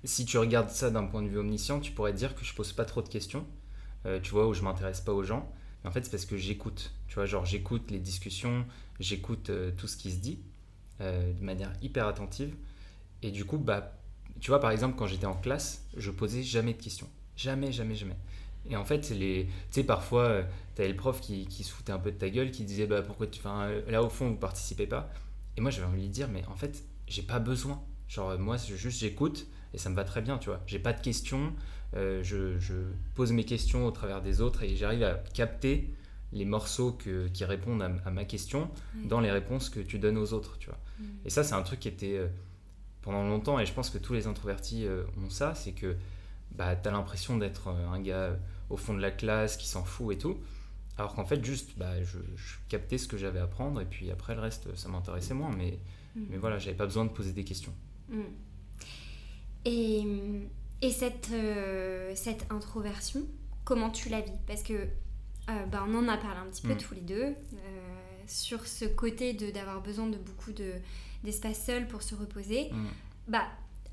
si tu regardes ça d'un point de vue omniscient, tu pourrais dire que je pose pas trop de questions, tu vois, où je m'intéresse pas aux gens. Mais en fait, c'est parce que j'écoute. Tu vois, genre, j'écoute les discussions, j'écoute tout ce qui se dit. Euh, de manière hyper attentive. Et du coup, bah, tu vois, par exemple, quand j'étais en classe, je posais jamais de questions. Jamais, jamais, jamais. Et en fait, les... tu sais, parfois, euh, tu avais le prof qui, qui, se foutait un peu de ta gueule, qui disait, bah, pourquoi tu. Enfin, là, au fond, vous participez pas. Et moi, j'avais envie de lui dire, mais en fait, j'ai pas besoin. Genre, moi, juste, j'écoute et ça me va très bien, tu vois. J'ai pas de questions. Euh, je, je, pose mes questions au travers des autres et j'arrive à capter les morceaux que, qui répondent à, ma question dans les réponses que tu donnes aux autres, tu vois. Et ça, c'est un truc qui était euh, pendant longtemps, et je pense que tous les introvertis euh, ont ça, c'est que bah, tu as l'impression d'être euh, un gars au fond de la classe qui s'en fout et tout. Alors qu'en fait, juste, bah, je, captais ce que j'avais à apprendre, et puis après, le reste, ça m'intéressait moins. Mais, mm. mais voilà, j'avais pas besoin de poser des questions. Mm. Et, et cette, cette introversion, comment tu la vis? Parce que bah, on en a parlé un petit peu tous les deux sur ce côté de d'avoir besoin de beaucoup de d'espace seul pour se reposer. Mm. Bah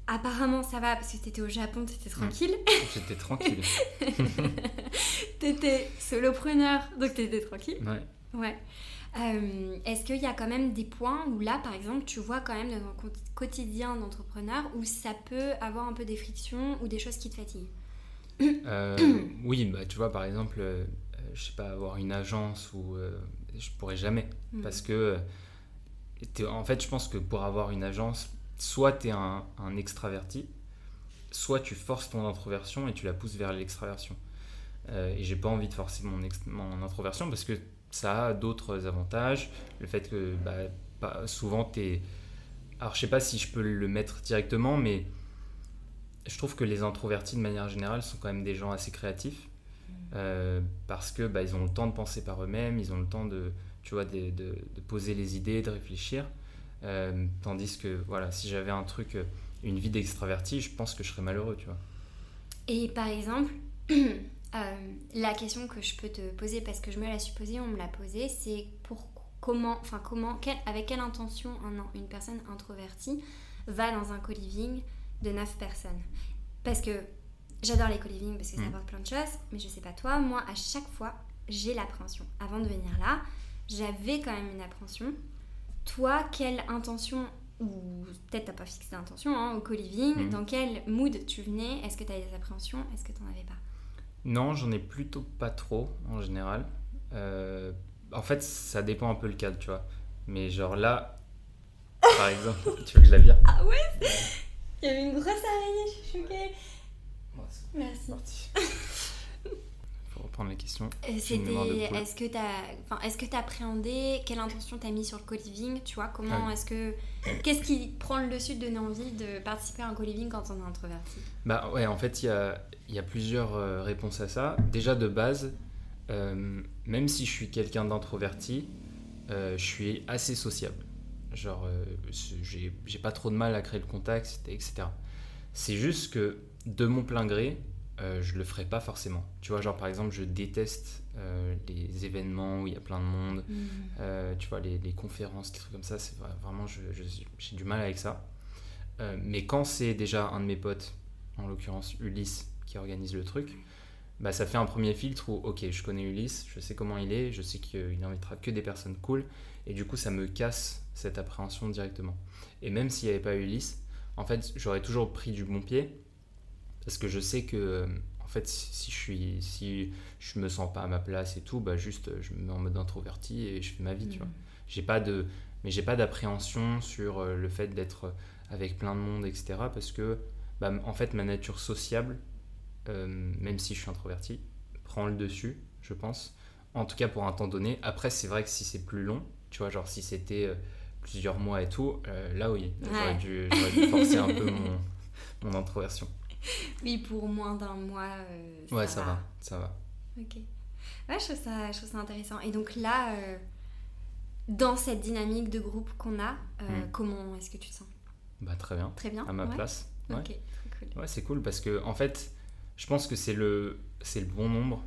apparemment ça va parce que t'étais au Japon, t'étais tranquille. J'étais tranquille. [laughs] t'étais solopreneur, donc t'étais tranquille. Ouais. Ouais. Euh, est-ce qu'il y a quand même des points où là, par exemple, tu vois quand même dans ton quotidien d'entrepreneur où ça peut avoir un peu des frictions ou des choses qui te fatiguent euh, [coughs] Oui, bah, tu vois, par exemple, euh, je sais pas, avoir une agence ou je pourrais jamais. Mm. Parce que, en fait, je pense que pour avoir une agence, soit tu es un, extraverti, soit tu forces ton introversion et tu la pousses vers l'extraversion. Euh, et j'ai pas envie de forcer mon, mon, introversion parce que ça a d'autres avantages. Le fait que bah, souvent tu es. Alors je sais pas si je peux le mettre directement, mais je trouve que les introvertis de manière générale sont quand même des gens assez créatifs. Euh, parce que bah, ils ont le temps de penser par eux-mêmes, ils ont le temps de, tu vois, de, de, poser les idées, de réfléchir. Euh, tandis que voilà, si j'avais un truc, euh, une vie d'extraverti, je pense que je serais malheureux, tu vois. Et par exemple, [clears throat] la question que je peux te poser, parce que je me la suis posée, on me l'a posée, c'est pourquoi comment, enfin comment, avec quelle intention un, une personne introvertie va dans un co-living de 9 personnes. Parce que j'adore les co-living parce que ça mm. apporte plein de choses, mais je sais pas toi, moi à chaque fois j'ai l'appréhension. Avant de venir là, j'avais quand même une appréhension. Toi, quelle intention ou peut-être t'as pas fixé d'intention hein, au co-living, mm. dans quel mood tu venais? Est-ce que tu avais des appréhensions? Est-ce que tu n'en avais pas? Non, j'en ai plutôt pas trop en général. Euh, en fait, ça dépend un peu le cadre, tu vois. Mais genre là, par exemple, [laughs] tu veux que je la vire? Ah ouais? Il y avait une grosse araignée, je suis choquée. Merci. Faut [laughs] reprendre la question. C'était, est-ce que tu enfin, est-ce que appréhendé Quelle intention t'as mis sur le co-living Tu vois, comment ah est-ce que, qu'est-ce qui prend le dessus de donner envie de participer à un co-living quand on est introverti? Bah ouais, en fait, il y a, y a, plusieurs euh, réponses à ça. Déjà de base, euh, même si je suis quelqu'un d'introverti, euh, je suis assez sociable. Genre, j'ai pas trop de mal à créer le contact, etc. C'est juste que de mon plein gré, euh, je le ferai pas forcément. Tu vois, genre par exemple, je déteste euh, les événements où il y a plein de monde, mm. euh, tu vois, les, conférences, des trucs comme ça, c'est vraiment, j'ai du mal avec ça. mais quand c'est déjà un de mes potes, en l'occurrence Ulysse, qui organise le truc, bah, ça fait un premier filtre où, ok, je connais Ulysse, je sais comment il est, je sais qu'il n'invitera que des personnes cool, et du coup, ça me casse cette appréhension directement. Et même s'il n'y avait pas Ulysse, en fait, j'aurais toujours pris du bon pied, parce que je sais que euh, en fait si je suis si je me sens pas à ma place et tout bah juste je me mets en mode introverti et je fais ma vie tu vois. Mm. j'ai pas de mais j'ai pas d'appréhension sur euh, le fait d'être avec plein de monde etc parce que bah, en fait ma nature sociable euh, même si je suis introverti prend le dessus je pense. En tout cas pour un temps donné. Après c'est vrai que si c'est plus long tu vois genre si c'était plusieurs mois et tout là oui j'aurais dû, forcer un peu mon, [laughs] mon introversion [laughs] oui, pour moins d'un mois. Euh, ouais, ça va. ça va. Ok. Ouais, je trouve ça, je trouve ça intéressant. Et donc là, euh, dans cette dynamique de groupe qu'on a, euh, hmm. comment est-ce que tu te sens? Bah très bien. Très bien. À ma place. Ouais. Ok, très cool. Ouais, c'est cool parce que en fait, je pense que c'est le, c'est le bon nombre,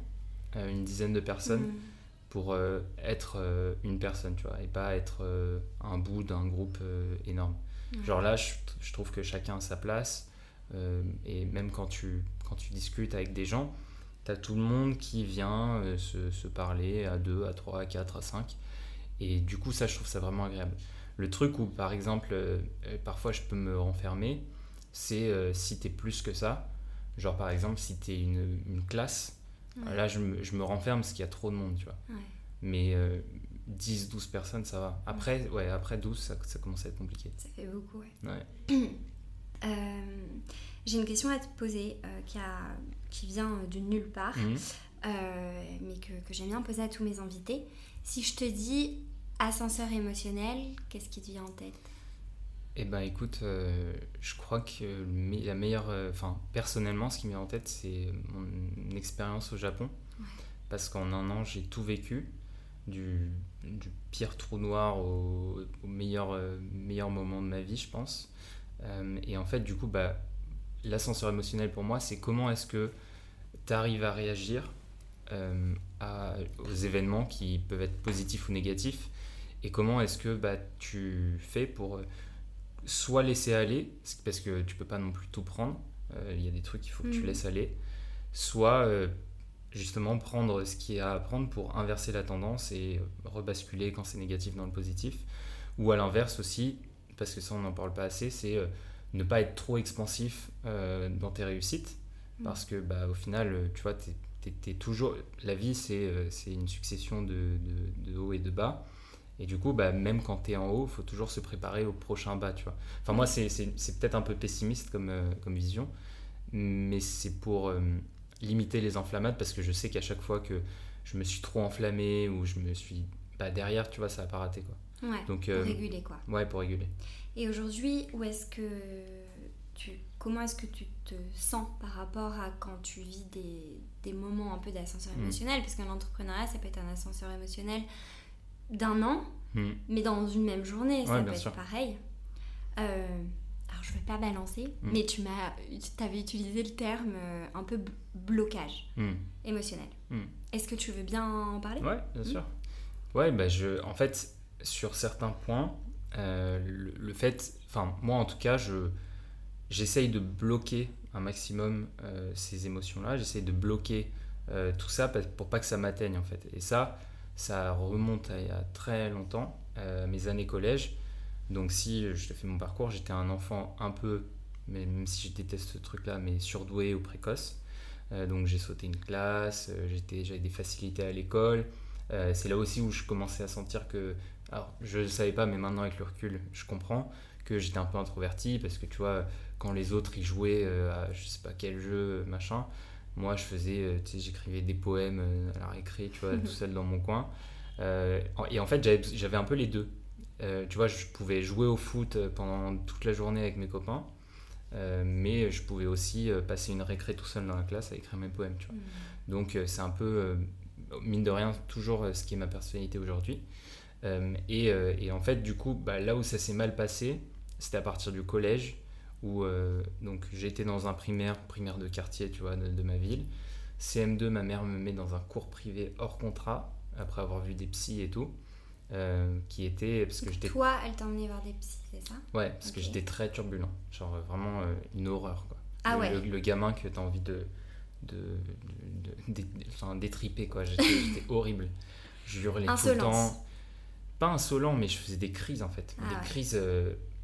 une dizaine de personnes. Hmm. pour être une personne, tu vois, et pas être un bout d'un groupe énorme. Genre là, je, je, trouve que chacun a sa place. Euh, et même quand tu, quand tu discutes avec des gens, tu as tout le monde qui vient euh, se, se, parler à 2, à 3, à 4, à 5. Et du coup, ça, je trouve ça vraiment agréable. Le truc où, par exemple, euh, parfois je peux me renfermer, c'est si tu es plus que ça. Genre, par exemple, si tu es une, une, classe, là, je me, je me, renferme parce qu'il y a trop de monde, tu vois. Mais 10, 12 personnes, ça va. Après, ouais. après 12, ça, ça, commence à être compliqué. Ça fait beaucoup, ouais. ouais. [clears throat] Euh, j'ai une question à te poser euh, qui, a, qui vient euh, de nulle part, mhm. mais que, que j'aime bien poser à tous mes invités. Si je te dis ascenseur émotionnel, qu'est-ce qui te vient en tête? Eh ben écoute, je crois que la meilleure, enfin personnellement, ce qui me vient en tête, c'est mon expérience au Japon, parce qu'en un an, j'ai tout vécu, du, du, pire trou noir au, au meilleur, meilleur moment de ma vie, je pense. Euh, et en fait, du coup, bah, l'ascenseur émotionnel pour moi, c'est comment est-ce que tu arrives à réagir euh, aux événements qui peuvent être positifs ou négatifs et comment est-ce que bah, tu fais pour euh, soit laisser aller, parce que tu peux pas non plus tout prendre, il y a des trucs qu'il faut que tu mm. laisses aller, soit justement prendre ce qui est à apprendre pour inverser la tendance et rebasculer quand c'est négatif dans le positif, ou à l'inverse aussi, parce que ça on n'en parle pas assez, c'est euh, ne pas être trop expansif euh, dans tes réussites, mm. parce que bah, au final, euh, tu vois, t'es, toujours... La vie, c'est, une succession de, de, de hauts et de bas. Et du coup, bah, même quand tu es en haut, il faut toujours se préparer au prochain bas, tu vois. Enfin, moi, c'est peut-être un peu pessimiste comme, comme vision, mais c'est pour limiter les enflammades, parce que je sais qu'à chaque fois que je me suis trop enflammé ou je me suis... Bah, derrière, tu vois, ça n'a pas raté, quoi. Ouais, Donc, pour euh, réguler quoi. Ouais, pour réguler. Et aujourd'hui, où est-ce que tu, comment est-ce que tu te sens par rapport à quand tu vis des, des moments un peu d'ascenseur hmm. émotionnel? Parce qu'un l'entrepreneuriat, ça peut être un ascenseur émotionnel d'un an, hmm. mais dans une même journée, ça peut être pareil. Euh, alors, je ne vais pas balancer, hmm. mais tu m'as, avais utilisé le terme euh, un peu blocage émotionnel. Est-ce que tu veux bien en parler? Ouais, bien sûr. Ouais, bah je, en fait, sur certains points, le, le, fait, enfin moi en tout cas, je j'essaye de bloquer un maximum ces émotions-là, j'essaye de bloquer tout ça pour pas que ça m'atteigne en fait. Et ça, ça remonte à très longtemps, mes années collège. Donc si je fais mon parcours, j'étais un enfant un peu, même si je déteste ce truc-là, mais surdoué ou précoce. Euh, donc j'ai sauté une classe, euh, j'avais des facilités à l'école. Euh, c'est là aussi où je commençais à sentir que, alors je ne savais pas, mais maintenant avec le recul, je comprends que j'étais un peu introverti parce que tu vois, quand les autres ils jouaient à je sais pas quel jeu, machin, moi je faisais, tu sais, j'écrivais des poèmes à la récré, tu vois, [laughs] tout seul dans mon coin. et en fait, j'avais un peu les deux. tu vois, je pouvais jouer au foot pendant toute la journée avec mes copains. Euh, mais je pouvais aussi euh, passer une récré tout seul dans la classe à écrire mes poèmes. Tu vois. Mm. Donc euh, c'est un peu, mine de rien, toujours ce qui est ma personnalité aujourd'hui. Et, et, en fait, du coup, bah, là où ça s'est mal passé, c'était à partir du collège, où donc j'étais dans un primaire, primaire de quartier, tu vois, de, de ma ville. CM2, ma mère me met dans un cours privé hors contrat, après avoir vu des psys et tout. Euh, qui était parce que j'étais toi elle t'a emmené voir des psys c'est ça? Ouais parce que j'étais très turbulent genre euh, vraiment euh, une horreur quoi. Ah le, ouais. le, gamin que t'as envie de de, de, enfin, détriper quoi j'étais horrible. Je hurlais [laughs] tout le temps pas insolent mais je faisais des crises en fait. Ah des crises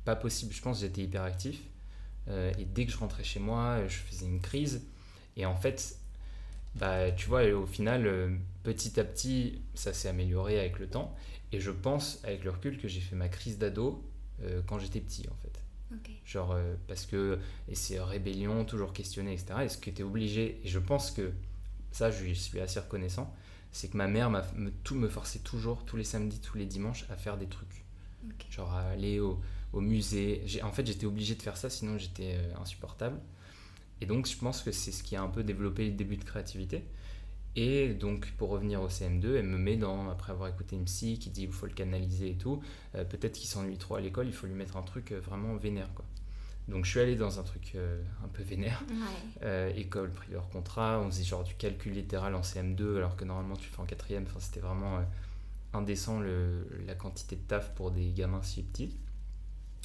pas possibles. Je pense j'étais hyperactif. Et dès que je rentrais chez moi je faisais une crise. Et en fait bah tu vois au final petit à petit ça s'est amélioré avec le temps. Et je pense, avec le recul, que j'ai fait ma crise d'ado euh, quand j'étais petit, en fait. Genre, euh, parce que, et c'est rébellion, toujours questionner, etc. Et ce qui était obligé, et je pense que ça, je suis assez reconnaissant, c'est que ma mère me, tout, me forçait toujours, tous les samedis, tous les dimanches, à faire des trucs. Genre à aller au, au musée. En fait, j'étais obligé de faire ça, sinon j'étais euh, insupportable. Et donc, je pense que c'est ce qui a un peu développé le début de créativité. Et donc, pour revenir au CM2, elle me met dans, après avoir écouté une psy qui dit qu'il faut le canaliser et tout, euh, peut-être qu'il s'ennuie trop à l'école, il faut lui mettre un truc euh, vraiment vénère. Quoi. Donc, je suis allé dans un truc euh, un peu vénère. école, prieur, contrat, on faisait genre du calcul littéral en CM2, alors que normalement tu fais en quatrième. Enfin, c'était vraiment indécent le, la quantité de taf pour des gamins si petits.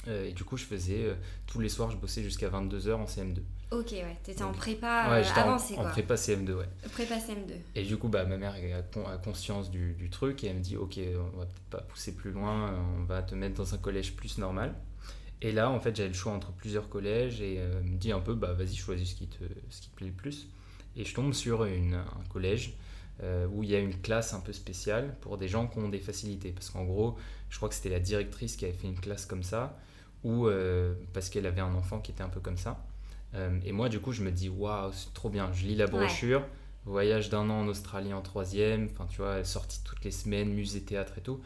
et du coup, je faisais, tous les soirs, je bossais jusqu'à 22h en CM2. Ok, ouais, t'étais en prépa ouais, euh, avancée en, quoi. En prépa CM2, ouais. Prépa CM2. Et du coup, bah, ma mère a, conscience du, du, truc et elle me dit Ok, on va peut-être pas pousser plus loin, on va te mettre dans un collège plus normal. Et là, en fait, j'avais le choix entre plusieurs collèges et euh, me dit un peu Bah, vas-y, choisis ce qui, te, ce qui te plaît le plus. Et je tombe sur une, un collège euh, où il y a une classe un peu spéciale pour des gens qui ont des facilités. Parce qu'en gros, je crois que c'était la directrice qui avait fait une classe comme ça, ou parce qu'elle avait un enfant qui était un peu comme ça. Euh, et moi, du coup, je me dis, waouh, c'est trop bien. Je lis la brochure, voyage d'un an en Australie en troisième, enfin, tu vois, sortie toutes les semaines, musée, théâtre et tout.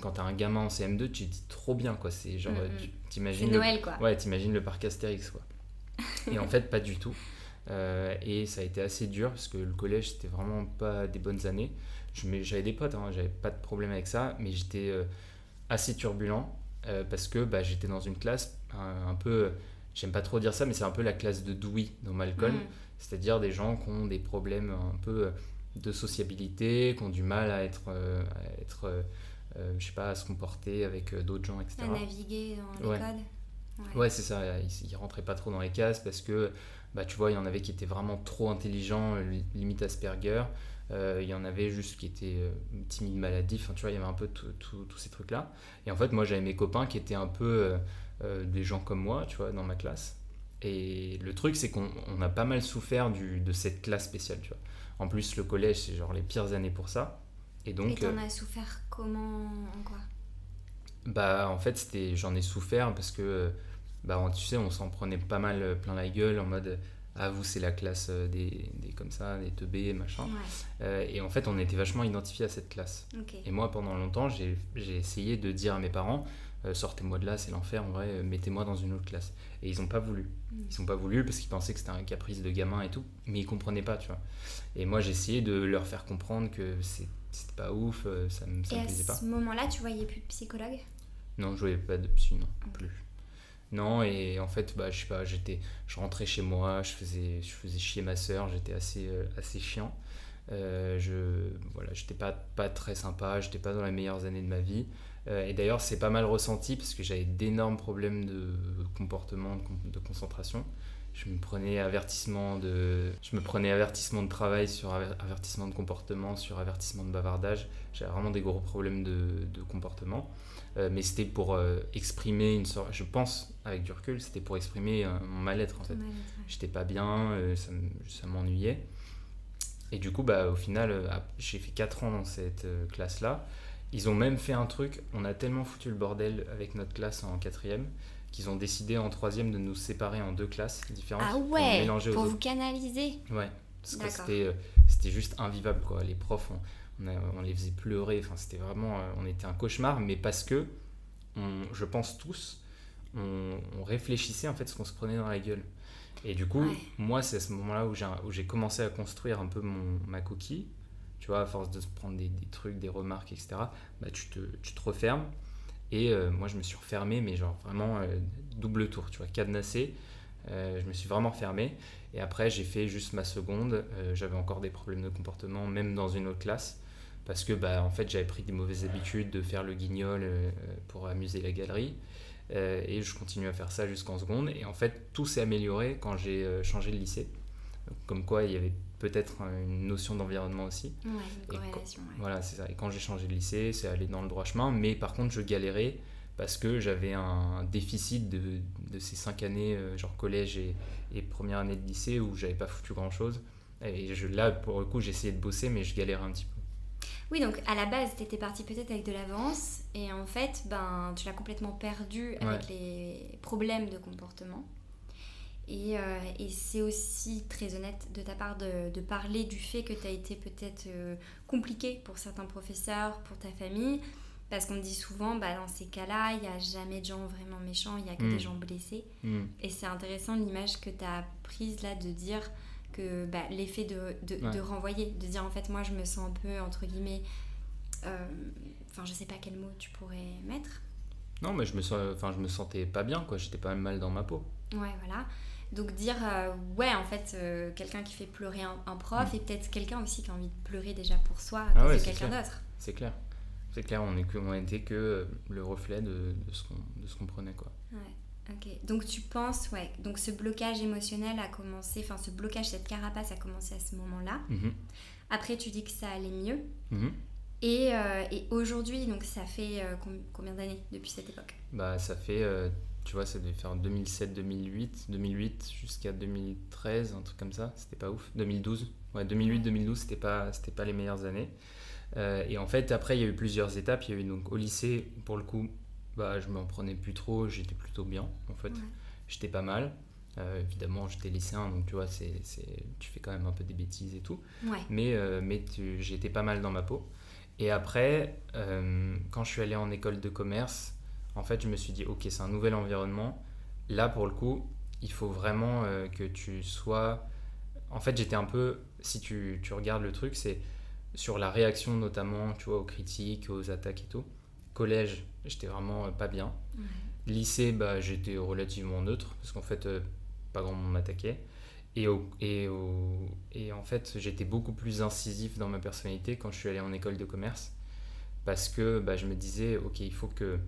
Quand t'as un gamin en CM2, tu te dis trop bien, quoi. C'est genre, tu t'imagines. Noël, quoi. Ouais, t'imagines le parc Astérix, quoi. [laughs] et en fait, pas du tout. Euh, et ça a été assez dur parce que le collège, c'était vraiment pas des bonnes années. J'avais des potes, hein, j'avais pas de problème avec ça, mais j'étais euh, assez turbulent parce que bah, j'étais dans une classe un peu j'aime pas trop dire ça, mais c'est un peu la classe de Dewey dans Malcolm, mm. c'est-à-dire des gens qui ont des problèmes un peu euh, de sociabilité, qui ont du mal à être, euh, à être euh, je sais pas, à se comporter avec d'autres gens, etc. À naviguer dans les codes. Ouais, c'est ça, ils, ils, rentraient pas trop dans les cases parce que, bah, tu vois, il y en avait qui étaient vraiment trop intelligents, limite Asperger. il y en avait juste qui étaient timides, maladifs. Enfin, tu vois, il y avait un peu tous ces trucs-là. Et en fait, moi, j'avais mes copains qui étaient un peu euh, des gens comme moi, tu vois, dans ma classe. Et le truc, c'est qu'on a pas mal souffert du, de cette classe spéciale, tu vois. En plus, le collège, c'est genre les pires années pour ça. Et donc. Et t'en euh, as souffert comment En quoi? Bah, en fait, c'était, j'en ai souffert parce que, bah, tu sais, on s'en prenait pas mal plein la gueule en mode. Ah, vous, c'est la classe des, des, comme ça, des teubés, machin. Euh, et en fait, on était vachement identifié à cette classe. Et moi, pendant longtemps, j'ai essayé de dire à mes parents euh, sortez-moi de là, c'est l'enfer, en vrai, euh, mettez-moi dans une autre classe. Et ils n'ont pas voulu. Mm. Ils n'ont pas voulu parce qu'ils pensaient que c'était un caprice de gamin et tout, mais ils comprenaient pas, tu vois. Et moi, j'ai essayé de leur faire comprendre que c'était pas ouf, euh, ça me, ça me plaisait pas. à ce moment-là, tu voyais plus de psychologue Non, je voyais pas de psy, non, plus. Non, et en fait, bah, je sais pas, j'étais, je rentrais chez moi, je faisais, je faisais chier ma soeur, j'étais assez, assez chiant. je, voilà, j'étais pas, pas très sympa, j'étais pas dans les meilleures années de ma vie. et d'ailleurs, c'est pas mal ressenti parce que j'avais d'énormes problèmes de comportement, de concentration je me prenais avertissement de je me prenais avertissement de travail sur avertissement de comportement sur avertissement de bavardage. J'avais vraiment des gros problèmes de, de comportement. Euh, mais c'était pour euh, exprimer une sorte je pense avec du recul c'était pour exprimer euh, mon mal-être en fait. J'étais pas bien ça, m'ennuyait. Et du coup bah au final j'ai fait 4 ans dans cette classe là ils ont même fait un truc on a tellement foutu le bordel avec notre classe en quatrième qu'ils ont décidé en troisième de nous séparer en deux classes différentes. Ah ouais, pour, vous canaliser. Ouais, parce que c'était, euh, c'était juste invivable quoi. Les profs, on, on, les faisait pleurer. Enfin, c'était vraiment, euh, on était un cauchemar, mais parce que, on, je pense tous, on, réfléchissait en fait ce qu'on se prenait dans la gueule. Et du coup, moi, c'est à ce moment-là où j'ai, où j'ai commencé à construire un peu mon, ma coquille. Tu vois, à force de se prendre des, des trucs, des remarques, etc., bah, tu, te, tu te refermes et euh, moi, je me suis refermé, mais genre vraiment euh, double tour, tu vois, cadenassé. Euh, je me suis vraiment refermé. Et après, j'ai fait juste ma seconde. j'avais encore des problèmes de comportement, même dans une autre classe. Parce que, bah, en fait, j'avais pris des mauvaises habitudes de faire le guignol pour amuser la galerie. et je continue à faire ça jusqu'en seconde. Et en fait, tout s'est amélioré quand j'ai changé de lycée. Comme quoi, il y avait peut-être une notion d'environnement aussi. Ouais, une corrélation. Voilà, c'est ça. Et quand j'ai changé de lycée, c'est allé dans le droit chemin. Mais par contre, je galérais parce que j'avais un déficit de, de, ces cinq années, euh, genre collège et, et, première année de lycée, où j'avais pas foutu grand-chose. Et je, là, pour le coup, j'essayais de bosser, mais je galérais un petit peu. Oui, donc à la base, tu étais parti peut-être avec de l'avance, et en fait, ben, tu l'as complètement perdu avec les problèmes de comportement. Euh, et, c'est aussi très honnête de ta part de, parler du fait que tu as été peut-être euh, compliqué pour certains professeurs, pour ta famille. Parce qu'on dit souvent, bah, dans ces cas-là, il n'y a jamais de gens vraiment méchants, il n'y a que des mm. gens blessés. Mm. Et c'est intéressant l'image que tu as prise là de dire que bah, l'effet de, de, renvoyer, de dire en fait, moi je me sens un peu, entre guillemets, euh, enfin je sais pas quel mot tu pourrais mettre. Non, mais je me, sens, je me sentais pas bien, quoi. J'étais pas même mal dans ma peau. Ouais, voilà. Donc dire, euh, ouais, en fait, euh, quelqu'un qui fait pleurer un, prof mm. et peut-être quelqu'un aussi qui a envie de pleurer déjà pour soi à ah cause de quelqu'un d'autre. C'est clair. C'est clair, on n'était que, que le reflet de, de ce qu'on prenait, quoi. Ouais, ok. Donc tu penses, ouais, donc ce blocage émotionnel a commencé, enfin ce blocage, cette carapace a commencé à ce moment-là. Mm-hmm. Après, tu dis que ça allait mieux. Mm-hmm. Et, euh, et aujourd'hui, donc ça fait combien d'années depuis cette époque? Bah ça fait tu vois, ça devait faire 2007, 2008, 2008 jusqu'à 2013, un truc comme ça, c'était pas ouf. 2012, ouais, 2008, 2012, c'était pas, c'était pas les meilleures années. Euh, et en fait, après, il y a eu plusieurs étapes. Il y a eu donc au lycée, pour le coup, bah, je m'en prenais plus trop, j'étais plutôt bien, en fait. J'étais pas mal. Euh, évidemment, j'étais lycéen, donc tu vois, c'est, tu fais quand même un peu des bêtises et tout. Mais, euh, mais j'étais pas mal dans ma peau. Et après, quand je suis allé en école de commerce, en fait, je me suis dit, ok, c'est un nouvel environnement. Là, pour le coup, il faut vraiment euh, que tu sois. En fait, j'étais un peu. Si tu, tu regardes le truc, c'est sur la réaction, notamment, tu vois, aux critiques, aux attaques et tout. Collège, j'étais vraiment euh, pas bien. Lycée, bah, j'étais relativement neutre, parce qu'en fait, euh, pas grand monde m'attaquait. Et, et, et en fait, j'étais beaucoup plus incisif dans ma personnalité quand je suis allé en école de commerce. Parce que bah, je me disais, ok, il faut que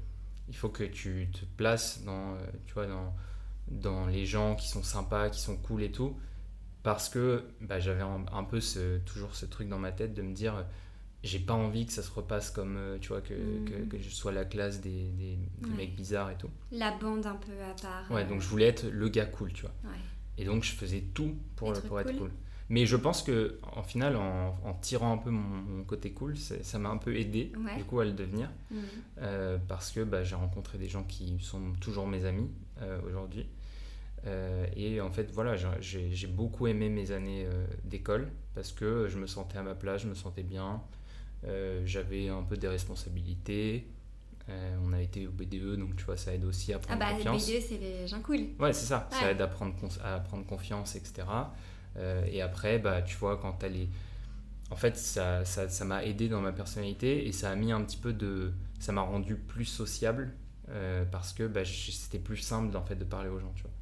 il faut que tu te places dans, euh, tu vois, dans, dans les gens qui sont sympas, qui sont cool et tout. Parce que bah, j'avais un, peu ce, toujours ce truc dans ma tête de me dire j'ai pas envie que ça se repasse comme euh, tu vois que, mm. que, je sois la classe des, des, mecs bizarres et tout. La bande un peu à part ouais donc je voulais être le gars cool tu vois. Et donc je faisais tout pour, pour être cool mais je pense que en final, en, tirant un peu mon, côté cool, ça m'a un peu aidé du coup à le devenir, mhm. euh, parce que bah, j'ai rencontré des gens qui sont toujours mes amis euh, aujourd'hui. Euh, et en fait, voilà, j'ai beaucoup aimé mes années d'école parce que je me sentais à ma place, je me sentais bien, j'avais un peu des responsabilités. on a été au BDE, donc tu vois, ça aide aussi à prendre confiance. Ah bah, BDE, c'est les gens cool. Ouais, c'est ça. Ça aide à prendre, à prendre confiance, etc. Euh, et après, bah, tu vois, quand tu les... En fait, ça m'a ça, ça aidé dans ma personnalité et ça a mis un petit peu de... Ça m'a rendu plus sociable euh, parce que bah, c'était plus simple en fait de parler aux gens, tu vois.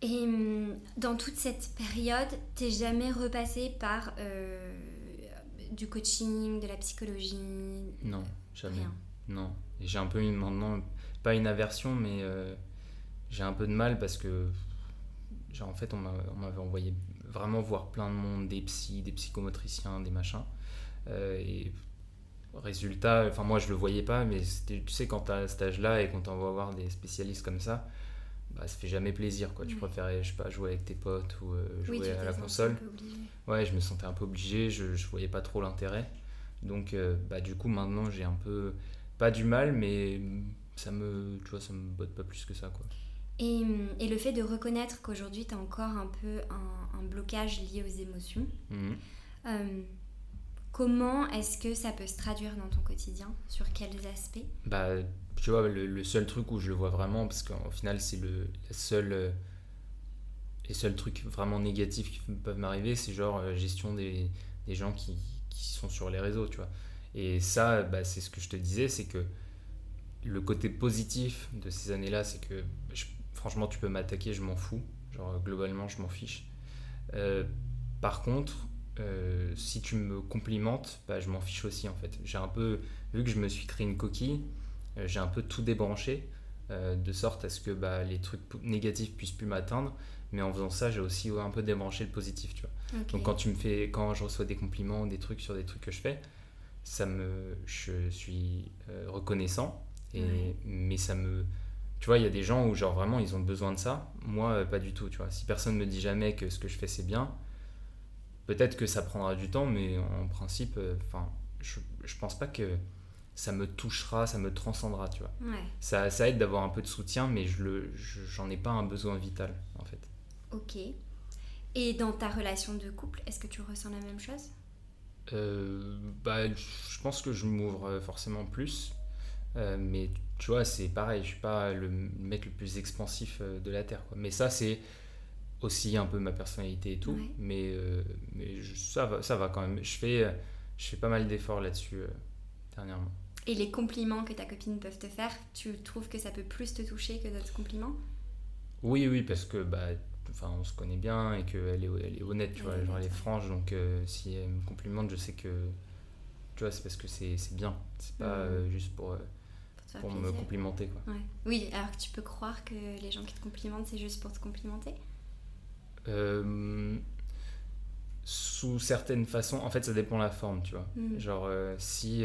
Et hum, dans toute cette période, t'es jamais repassé par euh, du coaching, de la psychologie? Non, jamais. Non. Et j'ai un peu maintenant, pas une aversion, mais euh, j'ai un peu de mal parce que, genre, en fait, on m'avait envoyé vraiment voir plein de monde, des psys, des psychomotriciens, des machins. Euh, et résultat, enfin, moi, je le voyais pas, mais tu sais, quand tu as cet âge-là et qu'on t'envoie voir des spécialistes comme ça, bah, ça fait jamais plaisir quoi. Tu préférais je sais pas jouer avec tes potes ou euh, jouer à la console. Ouais, je me sentais un peu obligé, je, je voyais pas trop l'intérêt. Donc euh, bah du coup maintenant j'ai un peu pas du mal mais ça me tu vois ça me botte pas plus que ça quoi. Et, et le fait de reconnaître qu'aujourd'hui tu as encore un peu un, un, blocage lié aux émotions. Mhm. Euh, comment est-ce que ça peut se traduire dans ton quotidien? Sur quels aspects? Bah tu vois, le, seul truc où je le vois vraiment, parce qu'au final, c'est le seul, euh, les seuls trucs vraiment négatifs qui peuvent m'arriver, c'est genre euh, gestion des, des gens qui, qui, sont sur les réseaux, tu vois. Et ça, bah, c'est ce que je te disais, c'est que le côté positif de ces années-là, c'est que franchement, tu peux m'attaquer, je m'en fous. Genre, globalement, je m'en fiche. Euh, par contre, si tu me complimentes, bah, je m'en fiche aussi en fait. J'ai un peu, vu que je me suis créé une coquille, euh, j'ai un peu tout débranché euh, de sorte à ce que bah, les trucs négatifs puissent plus m'atteindre. Mais en faisant ça, j'ai aussi un peu débranché le positif, tu vois. Donc quand tu me fais, quand je reçois des compliments, des trucs sur des trucs que je fais, ça me, je suis euh, reconnaissant. Et, Mais ça me, tu vois, il y a des gens où genre vraiment ils ont besoin de ça. Moi, pas du tout, tu vois. Si personne me dit jamais que ce que je fais c'est bien, peut-être que ça prendra du temps, mais en principe, enfin, je, je pense pas que ça me touchera, ça me transcendra, tu vois. Ça, ça aide d'avoir un peu de soutien, mais je le, j'en ai pas un besoin vital, en fait. Ok. Et dans ta relation de couple, est-ce que tu ressens la même chose? Euh, bah, Je pense que je m'ouvre forcément plus. Euh, mais tu vois, c'est pareil, je suis pas le mec le plus expansif euh, de la Terre. Quoi. Mais ça, c'est aussi un peu ma personnalité et tout. Mais, mais ça, va, ça va quand même. Je fais, je fais pas mal d'efforts là-dessus dernièrement. Et les compliments que ta copine peut te faire, tu trouves que ça peut plus te toucher que d'autres compliments? Oui, oui, parce que bah, enfin, on se connaît bien et qu'elle est, elle est honnête, tu vois, genre elle est franche, donc euh, si elle me complimente, je sais que tu vois, c'est parce que c'est bien, c'est pas mm. euh, juste pour, euh, pour, me complimenter. Quoi. Oui, alors que tu peux croire que les gens qui te complimentent, c'est juste pour te complimenter? Sous certaines façons, en fait, ça dépend de la forme, tu vois. Mm. Genre, si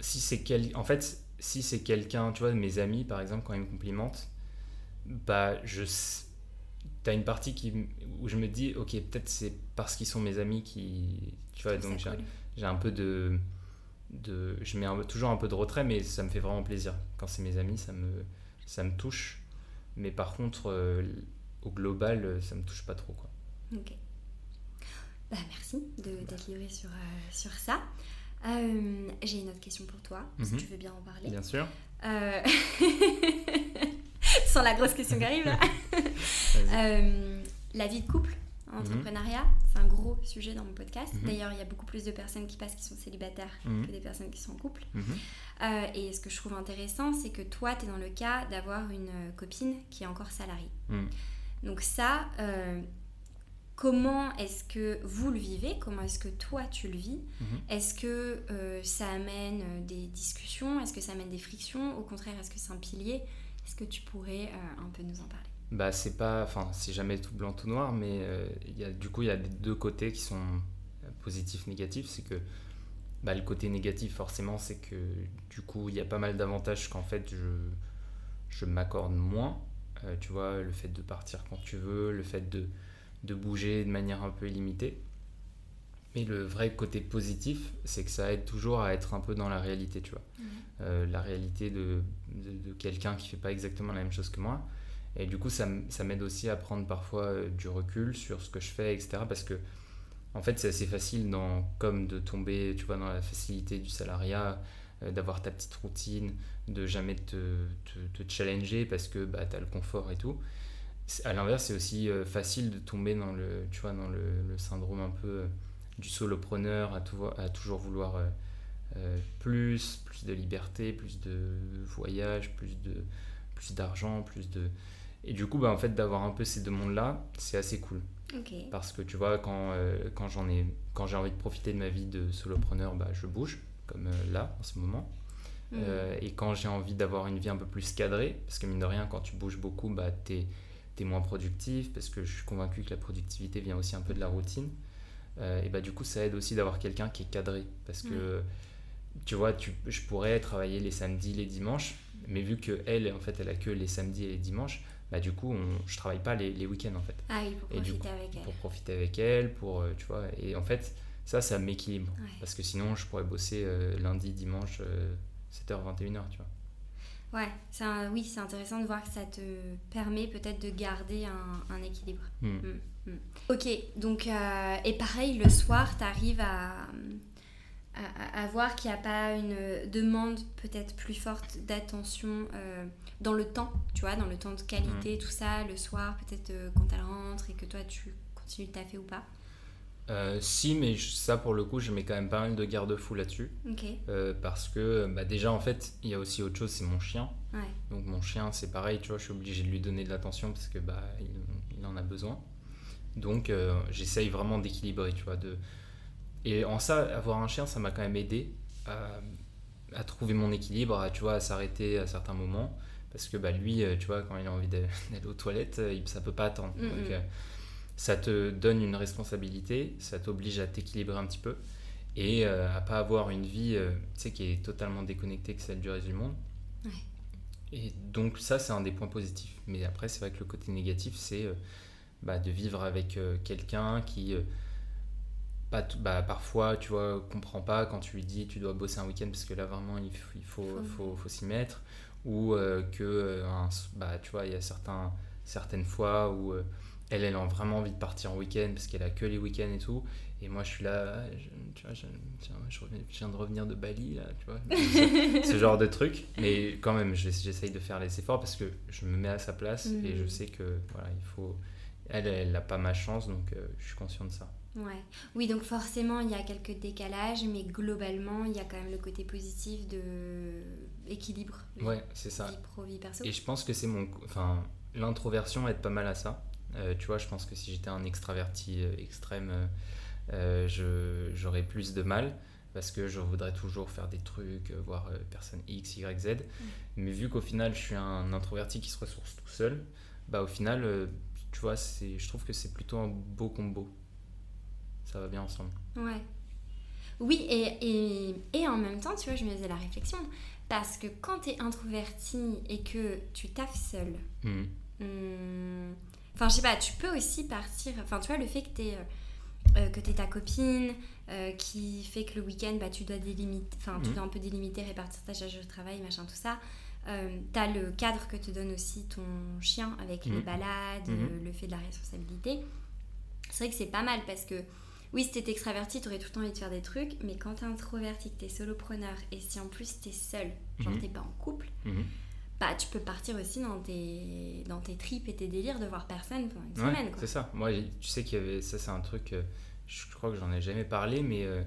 si c'est quel... en fait, si c'est quelqu'un, tu vois, mes amis par exemple, quand ils me complimentent, bah, je. T'as une partie qui, où je me dis, ok, peut-être c'est parce qu'ils sont mes amis qui. Tu vois, donc j'ai un peu de. De je mets toujours un peu de retrait, mais ça me fait vraiment plaisir. Quand c'est mes amis, ça me, ça me touche. Mais par contre, euh, au global, ça me touche pas trop. Quoi. Ok. Bah, merci d'être livré sur, euh, sur ça. Euh, j'ai une autre question pour toi, si mhm. tu veux bien en parler. Bien sûr. [laughs] Sans la grosse question qui arrive là. [laughs] La vie de couple, mhm. entrepreneuriat, c'est un gros sujet dans mon podcast. Mhm. D'ailleurs, il y a beaucoup plus de personnes qui passent qui sont célibataires que des personnes qui sont en couple. Euh, et ce que je trouve intéressant, c'est que toi, tu es dans le cas d'avoir une copine qui est encore salariée. Donc ça, comment est-ce que vous le vivez, comment est-ce que toi tu le vis, mhm. est-ce que euh, ça amène euh, des discussions, est-ce que ça amène des frictions, au contraire est-ce que c'est un pilier, est-ce que tu pourrais euh, un peu nous en parler? Bah c'est pas, enfin c'est jamais tout blanc tout noir, mais il y a, du coup il y a deux côtés qui sont positifs, négatifs, c'est que bah, le côté négatif forcément c'est que du coup il y a pas mal d'avantages qu'en fait je, je m'accorde moins, tu vois, le fait de partir quand tu veux, le fait de de bouger de manière un peu illimitée. Mais le vrai côté positif, c'est que ça aide toujours à être un peu dans la réalité, tu vois. Euh, la réalité de, de, quelqu'un qui fait pas exactement la même chose que moi. Et du coup, ça, m'aide aussi à prendre parfois euh, du recul sur ce que je fais, etc. Parce que, en fait, c'est assez facile, dans, comme de tomber, tu vois, dans la facilité du salariat, euh, d'avoir ta petite routine, de jamais te, te, challenger parce que bah, tu as le confort et tout à l'inverse, c'est aussi euh, facile de tomber dans le, tu vois, dans le, syndrome un peu du solopreneur, à, tout, à toujours vouloir plus, plus de liberté, plus de voyage, plus de plus d'argent, plus de... Et du coup, bah, en fait, d'avoir un peu ces deux mondes-là, c'est assez cool. Parce que tu vois, quand, quand j'en ai, quand j'ai envie de profiter de ma vie de solopreneur, bah, je bouge. comme là en ce moment. Mm. et quand j'ai envie d'avoir une vie un peu plus cadrée, parce que mine de rien, quand tu bouges beaucoup, bah, tu es, moins productif, parce que je suis convaincu que la productivité vient aussi un peu de la routine. et bah, du coup, ça aide aussi d'avoir quelqu'un qui est cadré, parce que tu vois, tu, je pourrais travailler les samedis, les dimanches, mais vu que elle, en fait, elle a que les samedis et les dimanches, bah du coup, on, je travaille pas les, les week-ends en fait. Ah oui, pour profiter avec elle. Pour profiter avec elle, pour, euh, tu vois, et en fait, ça, ça m'équilibre. Parce que sinon, je pourrais bosser euh, lundi, dimanche, 7h, euh, 21h, tu vois. Ouais, un, oui, c'est intéressant de voir que ça te permet peut-être de garder un, un équilibre. Hmm. Hmm, hmm. Ok, donc, et pareil, le soir, tu arrives à à, voir qu'il n'y a pas une demande peut-être plus forte d'attention euh, dans le temps, tu vois, dans le temps de qualité, mm. tout ça, le soir, peut-être euh, quand elle rentre et que toi tu continues de taffer ou pas? Euh, si, mais ça pour le coup, je mets quand même pas mal de garde-fous là-dessus. parce que bah, déjà, en fait, il y a aussi autre chose, c'est mon chien. Donc mon chien, c'est pareil, tu vois, je suis obligé de lui donner de l'attention parce que bah, il, en a besoin. Donc j'essaye vraiment d'équilibrer, tu vois, de, et en ça, avoir un chien, ça m'a quand même aidé à, trouver mon équilibre, à, tu vois, à s'arrêter à certains moments. Parce que bah, lui, euh, tu vois, quand il a envie [laughs] d'aller aux toilettes, euh, ça peut pas attendre. Donc, euh, ça te donne une responsabilité, ça t'oblige à t'équilibrer un petit peu et à pas avoir une vie tu sais, qui est totalement déconnectée que celle du reste du monde. Et donc ça, c'est un des points positifs. Mais après, c'est vrai que le côté négatif, c'est bah, de vivre avec quelqu'un qui bah, parfois, tu vois, comprend pas quand tu lui dis tu dois bosser un week-end parce que là vraiment il, faut, faut, faut, s'y mettre. Ou euh, que, euh, bah, tu vois, il y a certains, certaines fois où euh, elle, elle a vraiment envie de partir en week-end parce qu'elle a que les week-ends et tout. Et moi, je suis là, tu vois, je, viens de revenir de Bali, là, tu vois, [laughs] ce, genre de truc. Mais quand même, j'essaye de faire les efforts parce que je me mets à sa place et je mm. sais que, voilà, il faut. Elle, elle n'a pas ma chance, donc je suis conscient de ça. Ouais. Oui, donc forcément, il y a quelques décalages, mais globalement, il y a quand même le côté positif de équilibre. Ouais, c'est ça. Vie pro, vie perso. Et je pense que c'est mon. Enfin, l'introversion aide pas mal à ça. Euh, tu vois, je pense que si j'étais un extraverti euh, extrême, euh, j'aurais plus de mal parce que je voudrais toujours faire des trucs, voir personne X, Y, Z. Mais vu qu'au final, je suis un introverti qui se ressource tout seul, bah au final, tu vois, je trouve que c'est plutôt un beau combo ça va bien ensemble. Ouais. Oui, et, et, et, en même temps, tu vois, je me faisais la réflexion, parce que quand tu es introverti et que tu taffes seul, hmm. Hmm, enfin, je sais pas, tu peux aussi partir, enfin, tu vois, le fait que tu es, euh, que ta copine, euh, qui fait que le week-end, bah, tu dois délimiter, enfin, tu hmm. dois un peu délimiter, répartir ta charge de travail, machin, tout ça. Euh, tu as le cadre que te donne aussi ton chien avec les balades, le fait de la responsabilité. C'est vrai que c'est pas mal parce que oui, si t'es extraverti, t'aurais tout le temps envie de faire des trucs, mais quand t'es introverti, que t'es solopreneur, et si en plus t'es seul, genre mhm. t'es pas en couple, mhm. bah tu peux partir aussi dans tes, dans tes tripes et tes délires de voir personne pendant une semaine. C'est ça. Moi, tu sais qu'il y avait. Ça, c'est un truc. Euh, je crois que j'en ai jamais parlé, mais euh,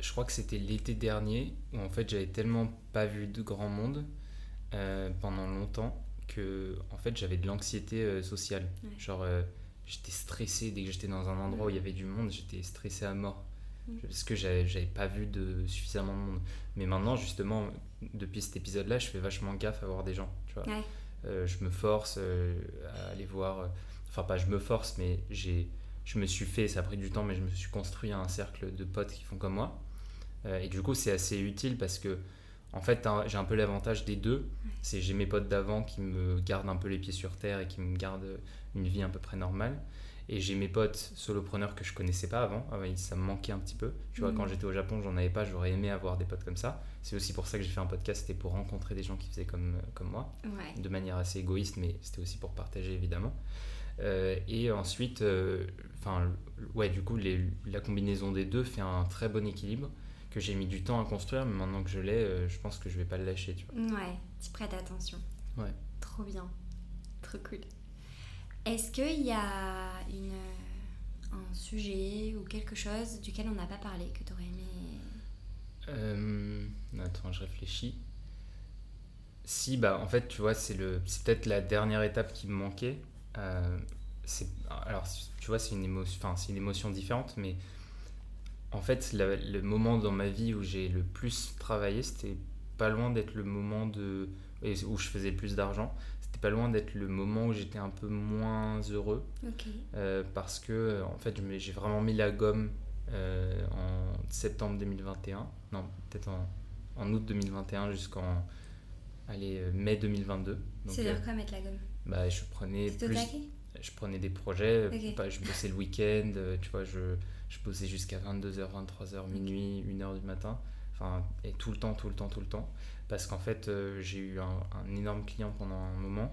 je crois que c'était l'été dernier où en fait j'avais tellement pas vu de grand monde euh, pendant longtemps que en fait j'avais de l'anxiété sociale. Genre j'étais stressé dès que j'étais dans un endroit où il y avait du monde, j'étais stressé à mort. Mm. Parce que j'avais pas vu de suffisamment de monde. Mais maintenant, justement, depuis cet épisode-là, je fais vachement gaffe à voir des gens. Tu vois. Euh, je me force euh, à aller voir. Euh, enfin, pas je me force, mais j'ai, je me suis fait, ça a pris du temps, mais je me suis construit un cercle de potes qui font comme moi. et du coup, c'est assez utile parce que, en fait, j'ai un peu l'avantage des deux. C'est j'ai mes potes d'avant qui me gardent un peu les pieds sur terre et qui me gardent une vie à peu près normale. Et j'ai mes potes solopreneurs que je connaissais pas avant. Ah ça me manquait un petit peu. Tu vois, quand mhm. j'étais au Japon, j'en avais pas. J'aurais aimé avoir des potes comme ça. C'est aussi pour ça que j'ai fait un podcast. C'était pour rencontrer des gens qui faisaient comme, comme moi. De manière assez égoïste, mais c'était aussi pour partager évidemment. Euh, et ensuite, euh, enfin, ouais, du coup, les, la combinaison des deux fait un très bon équilibre que j'ai mis du temps à construire. Mais maintenant que je l'ai, euh, je pense que je vais pas le lâcher. Tu vois. Ouais, tu prêtes attention. Ouais. Trop bien. Trop cool. Est-ce qu'il y a une, un sujet ou quelque chose duquel on n'a pas parlé que tu aurais aimé euh, Attends, je réfléchis. Si, bah en fait, tu vois, c'est peut-être la dernière étape qui me manquait. Euh, alors, tu vois, c'est une, émotion, une émotion différente, mais en fait, le moment dans ma vie où j'ai le plus travaillé, c'était pas loin d'être le moment de où je faisais plus d'argent. C'était pas loin d'être le moment où j'étais un peu moins heureux. Euh, parce que, en fait, j'ai vraiment mis la gomme euh, en septembre 2021. Non, peut-être en, en, août 2021 jusqu'en allez, mai 2022. C'est-à-dire quoi mettre la gomme? bah, je prenais plus, je prenais des projets, je bossais le week-end, tu vois, je, je bossais jusqu'à 22h, 23h, minuit, 1h du matin, enfin, et tout le temps, tout le temps, tout le temps, parce qu'en fait, euh, j'ai eu un, énorme client pendant un moment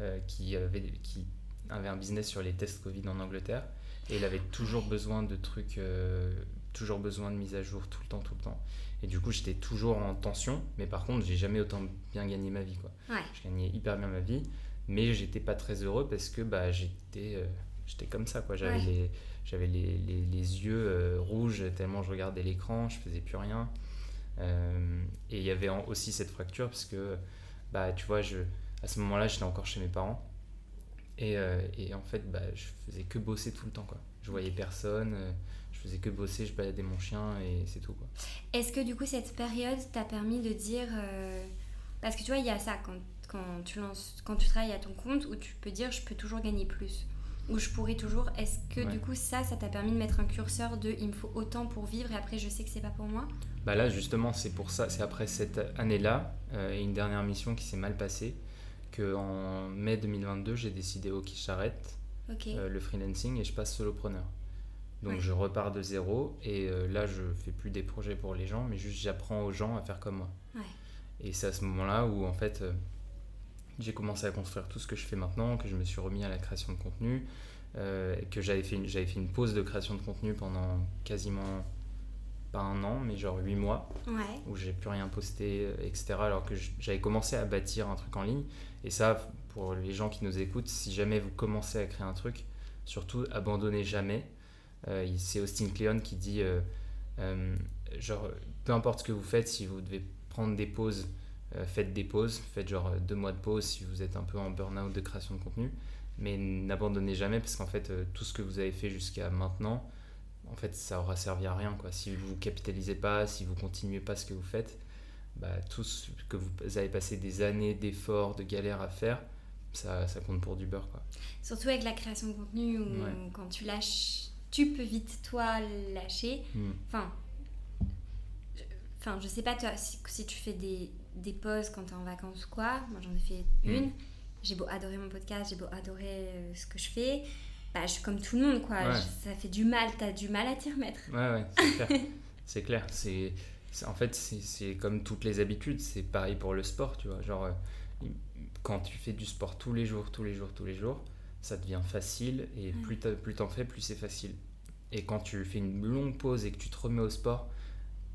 euh, qui, avait, qui avait un business sur les tests Covid en Angleterre, et il avait toujours besoin de trucs, euh, toujours besoin de mise à jour tout le temps, tout le temps. Et du coup, j'étais toujours en tension, mais par contre, j'ai jamais autant bien gagné ma vie. Quoi. Je gagnais hyper bien ma vie. Mais j'étais pas très heureux parce que bah, j'étais j'étais comme ça quoi. J'avais les j'avais les, les, les, yeux euh, rouges tellement je regardais l'écran je faisais plus rien. Euh, et il y avait aussi cette fracture parce que bah tu vois je à ce moment-là j'étais encore chez mes parents. Et, et en fait bah, je faisais que bosser tout le temps quoi. Je voyais personne je faisais que bosser je baladais mon chien et c'est tout quoi. Est-ce que du coup cette période t'a permis de dire parce que tu vois il y a ça quand quand tu, lances, quand tu travailles à ton compte où tu peux dire je peux toujours gagner plus Ou je pourrais toujours. Est-ce que du coup ça, ça t'a permis de mettre un curseur de il me faut autant pour vivre et après je sais que c'est pas pour moi Bah là justement c'est pour ça, c'est après cette année-là euh, et une dernière mission qui s'est mal passée que en mai 2022 j'ai décidé ok j'arrête euh, le freelancing et je passe solopreneur. Donc je repars de zéro et euh, là je fais plus des projets pour les gens mais juste j'apprends aux gens à faire comme moi. Et c'est à ce moment-là où en fait j'ai commencé à construire tout ce que je fais maintenant, que je me suis remis à la création de contenu, euh, que j'avais fait, une, fait une pause de création de contenu pendant quasiment pas un an, mais genre huit mois, où j'ai plus rien posté, euh, etc. Alors que j'avais commencé à bâtir un truc en ligne. Et ça, pour les gens qui nous écoutent, si jamais vous commencez à créer un truc, surtout abandonnez jamais. Euh, c'est Austin Kleon qui dit, genre, peu importe ce que vous faites, si vous devez prendre des pauses, faites des pauses, faites genre euh, deux mois de pause si vous êtes un peu en burn-out de création de contenu, mais n'abandonnez jamais parce qu'en fait euh, tout ce que vous avez fait jusqu'à maintenant, en fait ça aura servi à rien quoi. Si vous capitalisez pas, si vous continuez pas ce que vous faites, bah, tout ce que vous avez passé des années d'efforts, de galères à faire, ça, ça, compte pour du beurre quoi. Surtout avec la création de contenu où quand tu lâches, tu peux vite toi lâcher. Hmm. Enfin, enfin je sais pas toi si tu fais des des pauses quand t'es en vacances ou quoi. Moi, j'en ai fait mm. une. J'ai beau adorer mon podcast, j'ai beau adorer euh, ce que je fais. Bah, je suis comme tout le monde, quoi. ça fait du mal, t'as du mal à t'y remettre. Ouais, ouais, c'est clair. [laughs] c'est clair. En fait, c'est comme toutes les habitudes. C'est pareil pour le sport, tu vois. Genre, euh, quand tu fais du sport tous les jours, tous les jours, tous les jours, ça devient facile. Et plus t'en fais, plus c'est facile. Et quand tu fais une longue pause et que tu te remets au sport,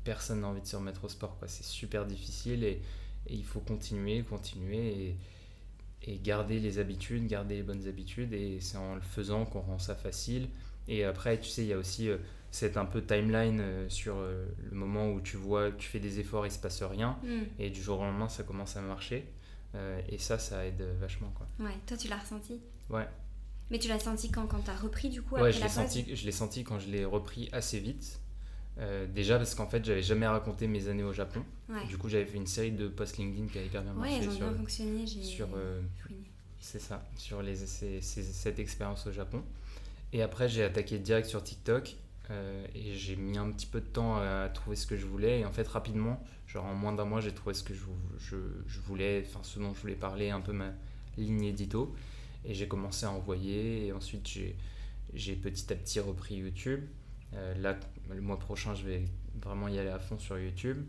personne n'a envie de se remettre au sport. C'est super difficile et, il faut continuer, continuer et, garder les habitudes, garder les bonnes habitudes. Et c'est en le faisant qu'on rend ça facile. Et après, tu sais, il y a aussi euh, cette un peu timeline euh, sur euh, le moment où tu vois, tu fais des efforts, il se passe rien. Mm. Et du jour au lendemain, ça commence à marcher. et ça, ça aide vachement. Quoi. Ouais, toi, tu l'as ressenti? Ouais. Mais tu l'as senti quand, quand tu as repris du coup Ouais, je l'ai senti quand je l'ai repris assez vite. Euh, déjà parce qu'en fait j'avais jamais raconté mes années au Japon. Du coup j'avais fait une série de posts LinkedIn qui a hyper bien marché. Ouais, sur, bien fonctionné. Sur, euh, c'est ça, sur les, cette expérience au Japon. Et après j'ai attaqué direct sur TikTok euh, et j'ai mis un petit peu de temps à trouver ce que je voulais. Et en fait rapidement, genre en moins d'un mois j'ai trouvé ce que je, je, je voulais, enfin ce dont je voulais parler, un peu ma ligne édito. Et j'ai commencé à envoyer et ensuite j'ai petit à petit repris YouTube. Là, le mois prochain, je vais vraiment y aller à fond sur YouTube.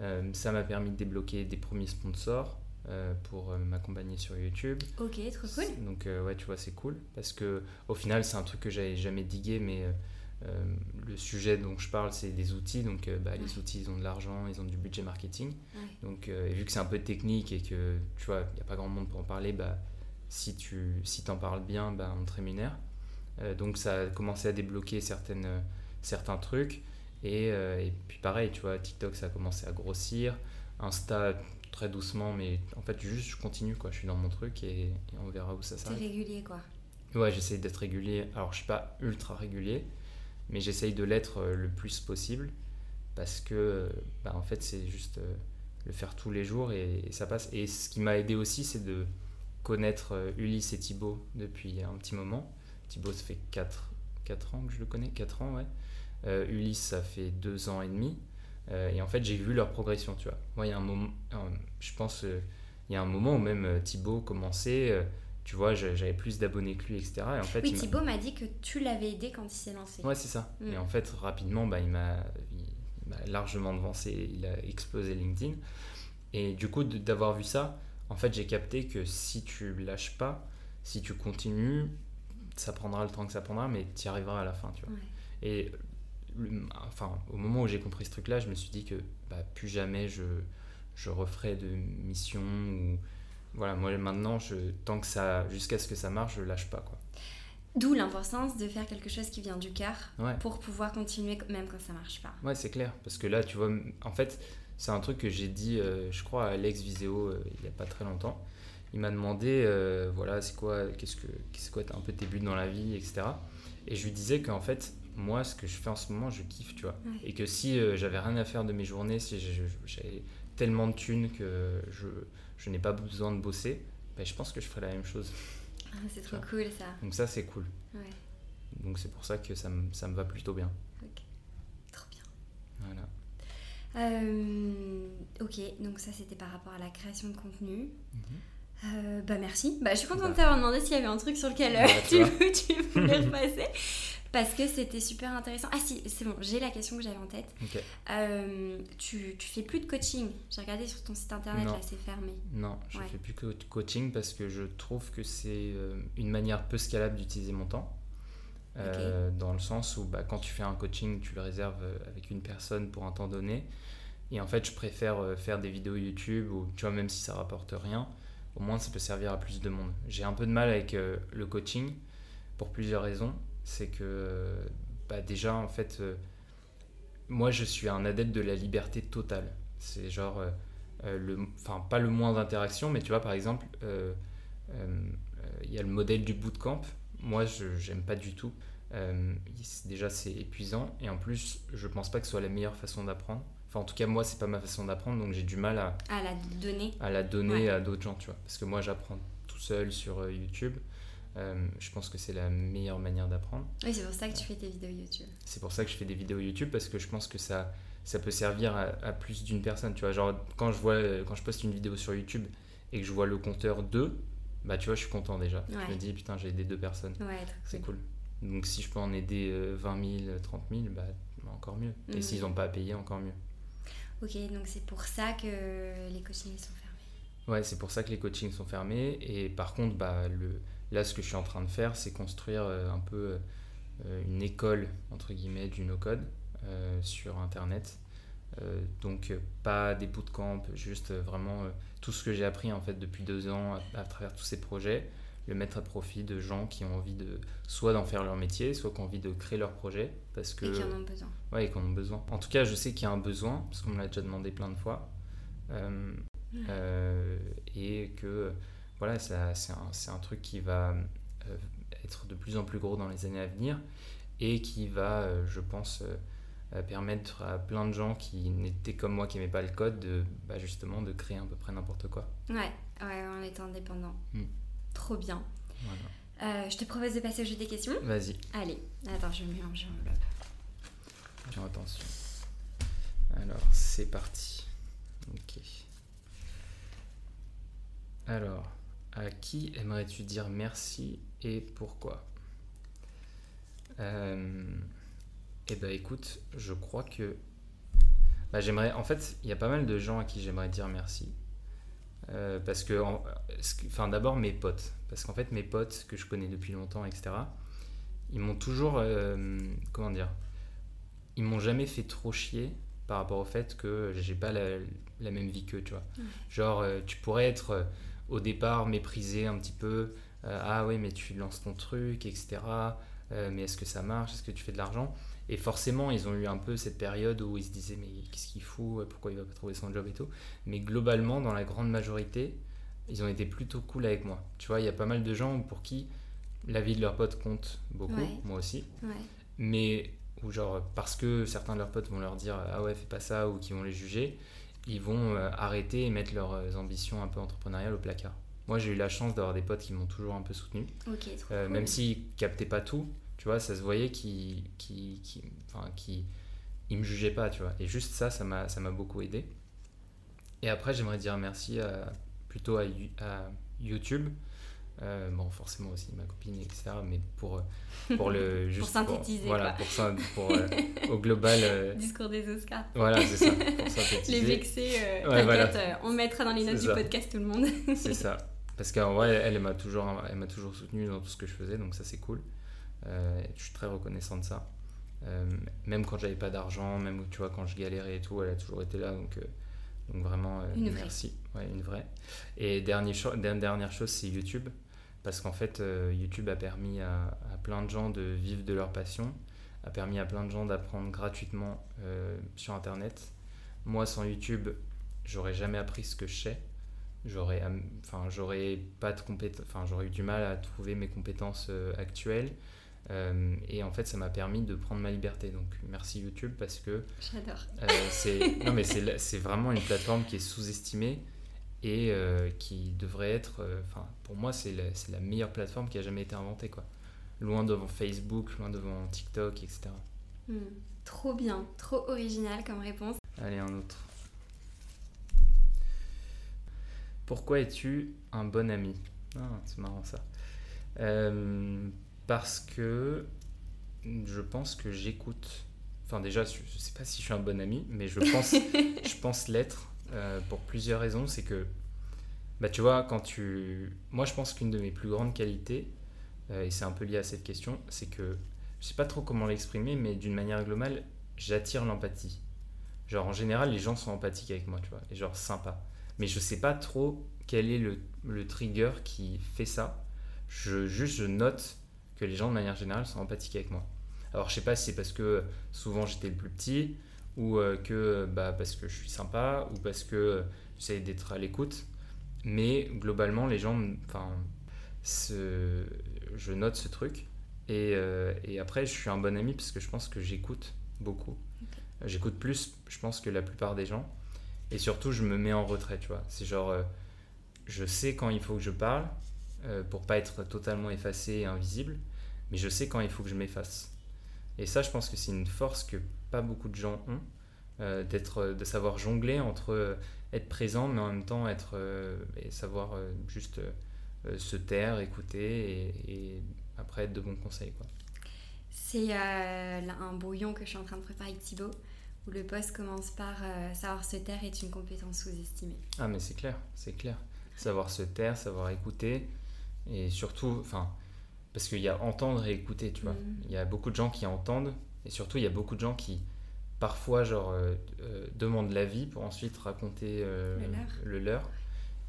Euh, ça m'a permis de débloquer des premiers sponsors euh, pour euh, m'accompagner sur YouTube. Ok, trop cool. Donc ouais, tu vois, c'est cool parce que au final, c'est un truc que j'avais jamais digué, mais le sujet dont je parle, c'est des outils. Donc bah, les outils, ils ont de l'argent, ils ont du budget marketing. Donc vu que c'est un peu technique et que tu vois, il n'y a pas grand monde pour en parler, bah si tu si t'en parles bien, bah, on te rémunère. donc ça a commencé à débloquer certaines certains trucs. Et, euh, et, puis pareil, tu vois, TikTok, ça a commencé à grossir. Insta, très doucement, mais en fait, juste, je continue, quoi. Je suis dans mon truc et, on verra où ça s'arrête. T'es régulier, quoi. Ouais, j'essaie d'être régulier. Alors, je suis pas ultra régulier, mais j'essaye de l'être le plus possible parce que bah, en fait c'est juste le faire tous les jours et, ça passe. Et ce qui m'a aidé aussi, c'est de connaître Ulysse et Thibaut depuis un petit moment. Thibaut, ça fait 4, 4 ans que je le connais, 4 ans, ouais. Ulysse, ça fait 2 ans et demi. et en fait, j'ai vu leur progression, tu vois. Moi, il y a un moment, je pense, il y a un moment où même Thibaut commençait tu vois, j'avais plus d'abonnés que lui, etc. Et en fait, oui, Thibaut m'a dit que tu l'avais aidé quand il s'est lancé. Ouais, c'est ça. Mm. Et en fait, rapidement, bah, il m'a largement devancé, il a explosé LinkedIn. Et du coup, d'avoir vu ça, en fait, j'ai capté que si tu lâches pas, si tu continues, ça prendra le temps que ça prendra, mais tu y arriveras à la fin, tu vois. Et enfin, au moment où j'ai compris ce truc-là, je me suis dit que bah, plus jamais je, je referai de mission ou voilà, moi maintenant, je, tant que ça, jusqu'à ce que ça marche, je lâche pas quoi. D'où l'importance de faire quelque chose qui vient du cœur pour pouvoir continuer même quand ça marche pas. Ouais, c'est clair, parce que là, tu vois, en fait, c'est un truc que j'ai dit, euh, je crois, à Alex Viseo euh, il y a pas très longtemps. Il m'a demandé, euh, voilà, c'est quoi, qu'est-ce que, c'est quoi, un peu tes buts dans la vie, etc. Et je lui disais qu'en fait, moi, ce que je fais en ce moment, je kiffe, tu vois. Et que si j'avais rien à faire de mes journées, si j'avais tellement de thunes que je je n'ai pas besoin de bosser, ben, je pense que je ferai la même chose. Ah, c'est trop cool ça. Donc ça c'est cool. Ouais. Donc c'est pour ça que ça me, ça me va plutôt bien. Ok, trop bien. Voilà. Euh, ok, donc ça c'était par rapport à la création de contenu. Mhm. Euh, bah merci. Bah, je suis contente bah. de t'avoir demandé s'il y avait un truc sur lequel bah, tu, tu [laughs] voulais repasser parce que c'était super intéressant. Ah si, c'est bon, j'ai la question que j'avais en tête. Euh, tu, tu fais plus de coaching. J'ai regardé sur ton site internet, là, c'est fermé. Non, je fais plus que de coaching parce que je trouve que c'est euh, une manière peu scalable d'utiliser mon temps. Euh, dans le sens où bah, quand tu fais un coaching, tu le réserves avec une personne pour un temps donné. Et en fait, je préfère faire des vidéos YouTube ou tu vois, même si ça rapporte rien, au moins ça peut servir à plus de monde. J'ai un peu de mal avec le coaching pour plusieurs raisons. C'est que bah déjà en fait euh, moi je suis un adepte de la liberté totale. C'est genre euh, euh, enfin pas le moins d'interaction mais tu vois par exemple il y a le modèle du bootcamp. Moi je j'aime pas du tout. Déjà c'est épuisant. Et en plus je pense pas que ce soit la meilleure façon d'apprendre enfin en tout cas moi c'est pas ma façon d'apprendre donc j'ai du mal à à la donner à la donner à d'autres gens tu vois parce que moi j'apprends tout seul sur YouTube euh, je pense que c'est la meilleure manière d'apprendre. Oui, c'est pour ça que tu fais tes vidéos YouTube. C'est pour ça que je fais des vidéos YouTube parce que je pense que ça, ça peut servir à, plus d'une personne. Tu vois, genre quand je, vois, quand je poste une vidéo sur YouTube et que je vois le compteur 2, bah tu vois, je suis content déjà. Je me dis, putain, j'ai aidé deux personnes. Ouais, c'est cool. Donc si je peux en aider 20 000, 30 000, bah encore mieux. Et mhm. s'ils n'ont pas à payer, encore mieux. Ok, donc c'est pour ça que les coachings sont fermés. Ouais, c'est pour ça que les coachings sont fermés. Et par contre, bah, le, Là, ce que je suis en train de faire, c'est construire euh, un peu euh, une école, entre guillemets, du no-code euh, sur Internet. donc, pas des bootcamps, juste vraiment tout ce que j'ai appris en fait depuis deux ans à, travers tous ces projets, le mettre à profit de gens qui ont envie de soit d'en faire leur métier, soit qui ont envie de créer leur projet. Parce que, et qui en ont besoin. Ouais, et qui en ont besoin. En tout cas, je sais qu'il y a un besoin, parce qu'on me l'a déjà demandé plein de fois. et que voilà, c'est un, un, truc qui va euh, être de plus en plus gros dans les années à venir et qui va, euh, je pense, euh, permettre à plein de gens qui n'étaient comme moi, qui n'aimaient pas le code, de, bah, justement de créer à peu près n'importe quoi. Ouais, ouais, en étant indépendant. Hmm. Trop bien. je te propose de passer au jeu des questions. Vas-y. Allez, attends, je mélange attention. Alors, c'est parti. Ok. Alors, à qui aimerais-tu dire merci et pourquoi? Euh, Eh ben écoute, je crois que bah, j'aimerais. En fait, il y a pas mal de gens à qui j'aimerais dire merci. Euh, parce que, enfin, d'abord mes potes. Parce qu'en fait, mes potes que je connais depuis longtemps, etc., ils m'ont toujours. Euh, comment dire Ils m'ont jamais fait trop chier par rapport au fait que j'ai pas la, même vie qu'eux, tu vois. Genre, tu pourrais être au départ mépriser un petit peu. Euh, ah oui, mais tu lances ton truc, etc. Euh, mais est-ce que ça marche? Est-ce que tu fais de l'argent? Et forcément, ils ont eu un peu cette période où ils se disaient mais qu'est-ce qu'il fout Pourquoi il va pas trouver son job et tout Mais globalement, dans la grande majorité, ils ont été plutôt cool avec moi. Tu vois, il y a pas mal de gens pour qui la vie de leur pote compte beaucoup, moi aussi. Mais ou genre parce que certains de leurs potes vont leur dire ah ouais fais pas ça ou qui vont les juger, ils vont euh, arrêter et mettre leurs euh, ambitions un peu entrepreneuriales au placard. Moi j'ai eu la chance d'avoir des potes qui m'ont toujours un peu soutenu, Ok, trop Euh, cool. même s'ils captaient pas tout, tu vois, ça se voyait qu'ils qui, qui, enfin, qu'ils- ils me jugeaient pas, tu vois. Et juste ça, ça m'a ça m'a beaucoup aidé. Et après j'aimerais dire merci à- plutôt à, You- à YouTube. Euh, bon, forcément aussi ma copine, etc. Mais pour, pour le. [laughs] juste synthétiser, voilà, quoi. pour ça, pour, euh, [laughs] au global. euh, Discours des Oscars. voilà, c'est ça, pour [laughs] synthétiser. Les vexés, Ouais, voilà. on mettra dans les notes du podcast tout le monde. C'est ça. Parce qu'en vrai, elle, elle m'a toujours, elle m'a toujours soutenu dans tout ce que je faisais, donc ça c'est cool. Euh, je suis très reconnaissant de ça. Euh, même quand j'avais pas d'argent, même tu vois quand je galérais et tout, elle a toujours été là, donc, euh, donc vraiment Une merci. Ouais, une vraie. Et dernier cho- der- dernière chose, c'est YouTube, parce qu'en fait YouTube a permis à, à plein de gens de vivre de leur passion, a permis à plein de gens d'apprendre gratuitement sur Internet. Moi, sans YouTube, j'aurais jamais appris ce que je sais j'aurais enfin j'aurais pas de enfin j'aurais eu du mal à trouver mes compétences euh, actuelles Euh, et en fait ça m'a permis de prendre ma liberté donc merci YouTube parce que J'adore. euh, c'est [laughs] non mais c'est la- c'est vraiment une plateforme qui est sous-estimée et euh, qui devrait être euh, enfin pour moi c'est la, c'est la meilleure plateforme qui a jamais été inventée quoi loin devant Facebook loin devant TikTok etc Hmm. Trop bien, trop original comme réponse. Allez, un autre. Pourquoi es-tu un bon ami? Ah, c'est marrant ça. Parce que je pense que j'écoute. Enfin, déjà, je ne sais pas si je suis un bon ami, mais je pense, [laughs] je pense l'être euh, pour plusieurs raisons. C'est que, bah, tu vois, quand tu. Moi, je pense qu'une de mes plus grandes qualités, euh, et c'est un peu lié à cette question, c'est que je sais pas trop comment l'exprimer, mais d'une manière globale, j'attire l'empathie. Genre, en général, les gens sont empathiques avec moi, tu vois, et genre sympa. Mais je sais pas trop quel est le, le trigger qui fait ça. Je, juste, je note que les gens, de manière générale, sont empathiques avec moi. Alors, je sais pas si c'est parce que souvent j'étais le plus petit, ou euh, que bah, parce que je suis sympa, ou parce que euh, j'essaie d'être à l'écoute. Mais globalement, les gens, enfin, ce- je note ce truc. Et, euh, et après, je suis un bon ami parce que je pense que j'écoute beaucoup. J'écoute plus, je pense, que la plupart des gens. Et surtout, je me mets en retrait, tu vois. C'est genre, euh, je sais quand il faut que je parle euh, pour pas être totalement effacé et invisible, mais je sais quand il faut que je m'efface. Et ça, je pense que c'est une force que pas beaucoup de gens ont, euh, d'être, de savoir jongler entre euh, être présent, mais en même temps être euh, et savoir juste se taire, écouter et, et après être de bons conseils, quoi. C'est un brouillon que je suis en train de préparer avec Thibaut, où le poste commence par savoir se taire est une compétence sous-estimée. Ah mais c'est clair, c'est clair. Savoir se taire, savoir écouter, et surtout, enfin, parce qu'il y a entendre et écouter, tu vois. Mhm. Il y a beaucoup de gens qui entendent, et surtout il y a beaucoup de gens qui, parfois, genre, euh, euh, demandent l'avis pour ensuite raconter euh, Le leur. le leur.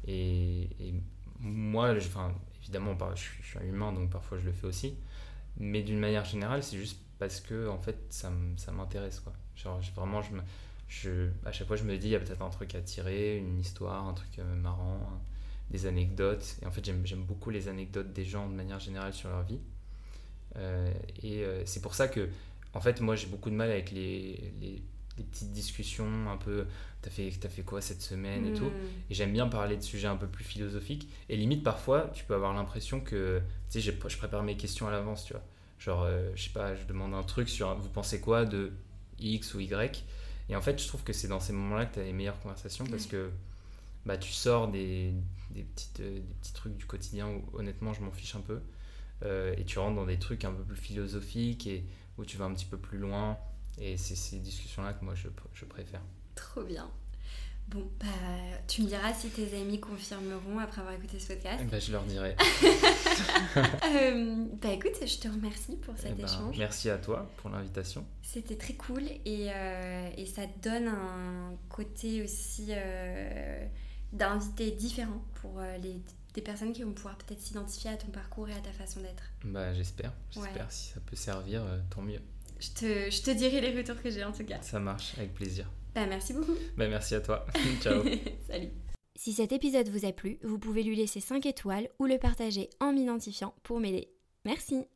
Et, et moi, enfin, évidemment, je suis, je suis un humain, donc parfois je le fais aussi, mais d'une manière générale, c'est juste parce que, en fait, ça, m'intéresse, quoi. Genre, vraiment, je me, je, à chaque fois, je me dis, il y a peut-être un truc à tirer, une histoire, un truc euh, marrant, hein, des anecdotes. Et en fait, j'aime beaucoup les anecdotes des gens de manière générale sur leur vie. Euh, et euh, c'est pour ça que, en fait, moi, j'ai beaucoup de mal avec les, les, les petites discussions un peu, t'as fait, fait quoi cette semaine et tout. Hmm. Et j'aime bien parler de sujets un peu plus philosophiques. Et limite, parfois, tu peux avoir l'impression que, tu sais, je prépare mes questions à l'avance, tu vois. Genre, euh, je sais pas, je demande un truc sur, vous pensez quoi de X ou Y? Et en fait, je trouve que c'est dans ces moments-là que tu as les meilleures conversations parce que bah, tu sors des, des, petites, euh, des petits trucs du quotidien où, honnêtement, je m'en fiche un peu. Euh, et tu rentres dans des trucs un peu plus philosophiques et où tu vas un petit peu plus loin. Et c'est ces discussions-là que moi, je, je préfère. Trop bien. Bon, bah, tu me diras si tes amis confirmeront après avoir écouté ce podcast. Ben, je leur dirai. [laughs] [laughs] Euh, bah écoute, je te remercie pour cet ben, échange. merci à toi pour l'invitation. C'était très cool et, euh, et ça donne un côté aussi euh, d'invité différent pour euh, les, des personnes qui vont pouvoir peut-être s'identifier à ton parcours et à ta façon d'être. Bah, j'espère. J'espère. Ouais. Si ça peut servir, euh, tant mieux. Je te, je te dirai les retours que j'ai en tout cas. Ça marche, avec plaisir. Bah merci beaucoup. Bah, merci à toi. [laughs] [laughs] Ciao. Salut. Si cet épisode vous a plu, vous pouvez lui laisser 5 étoiles ou le partager en m'identifiant pour m'aider. Merci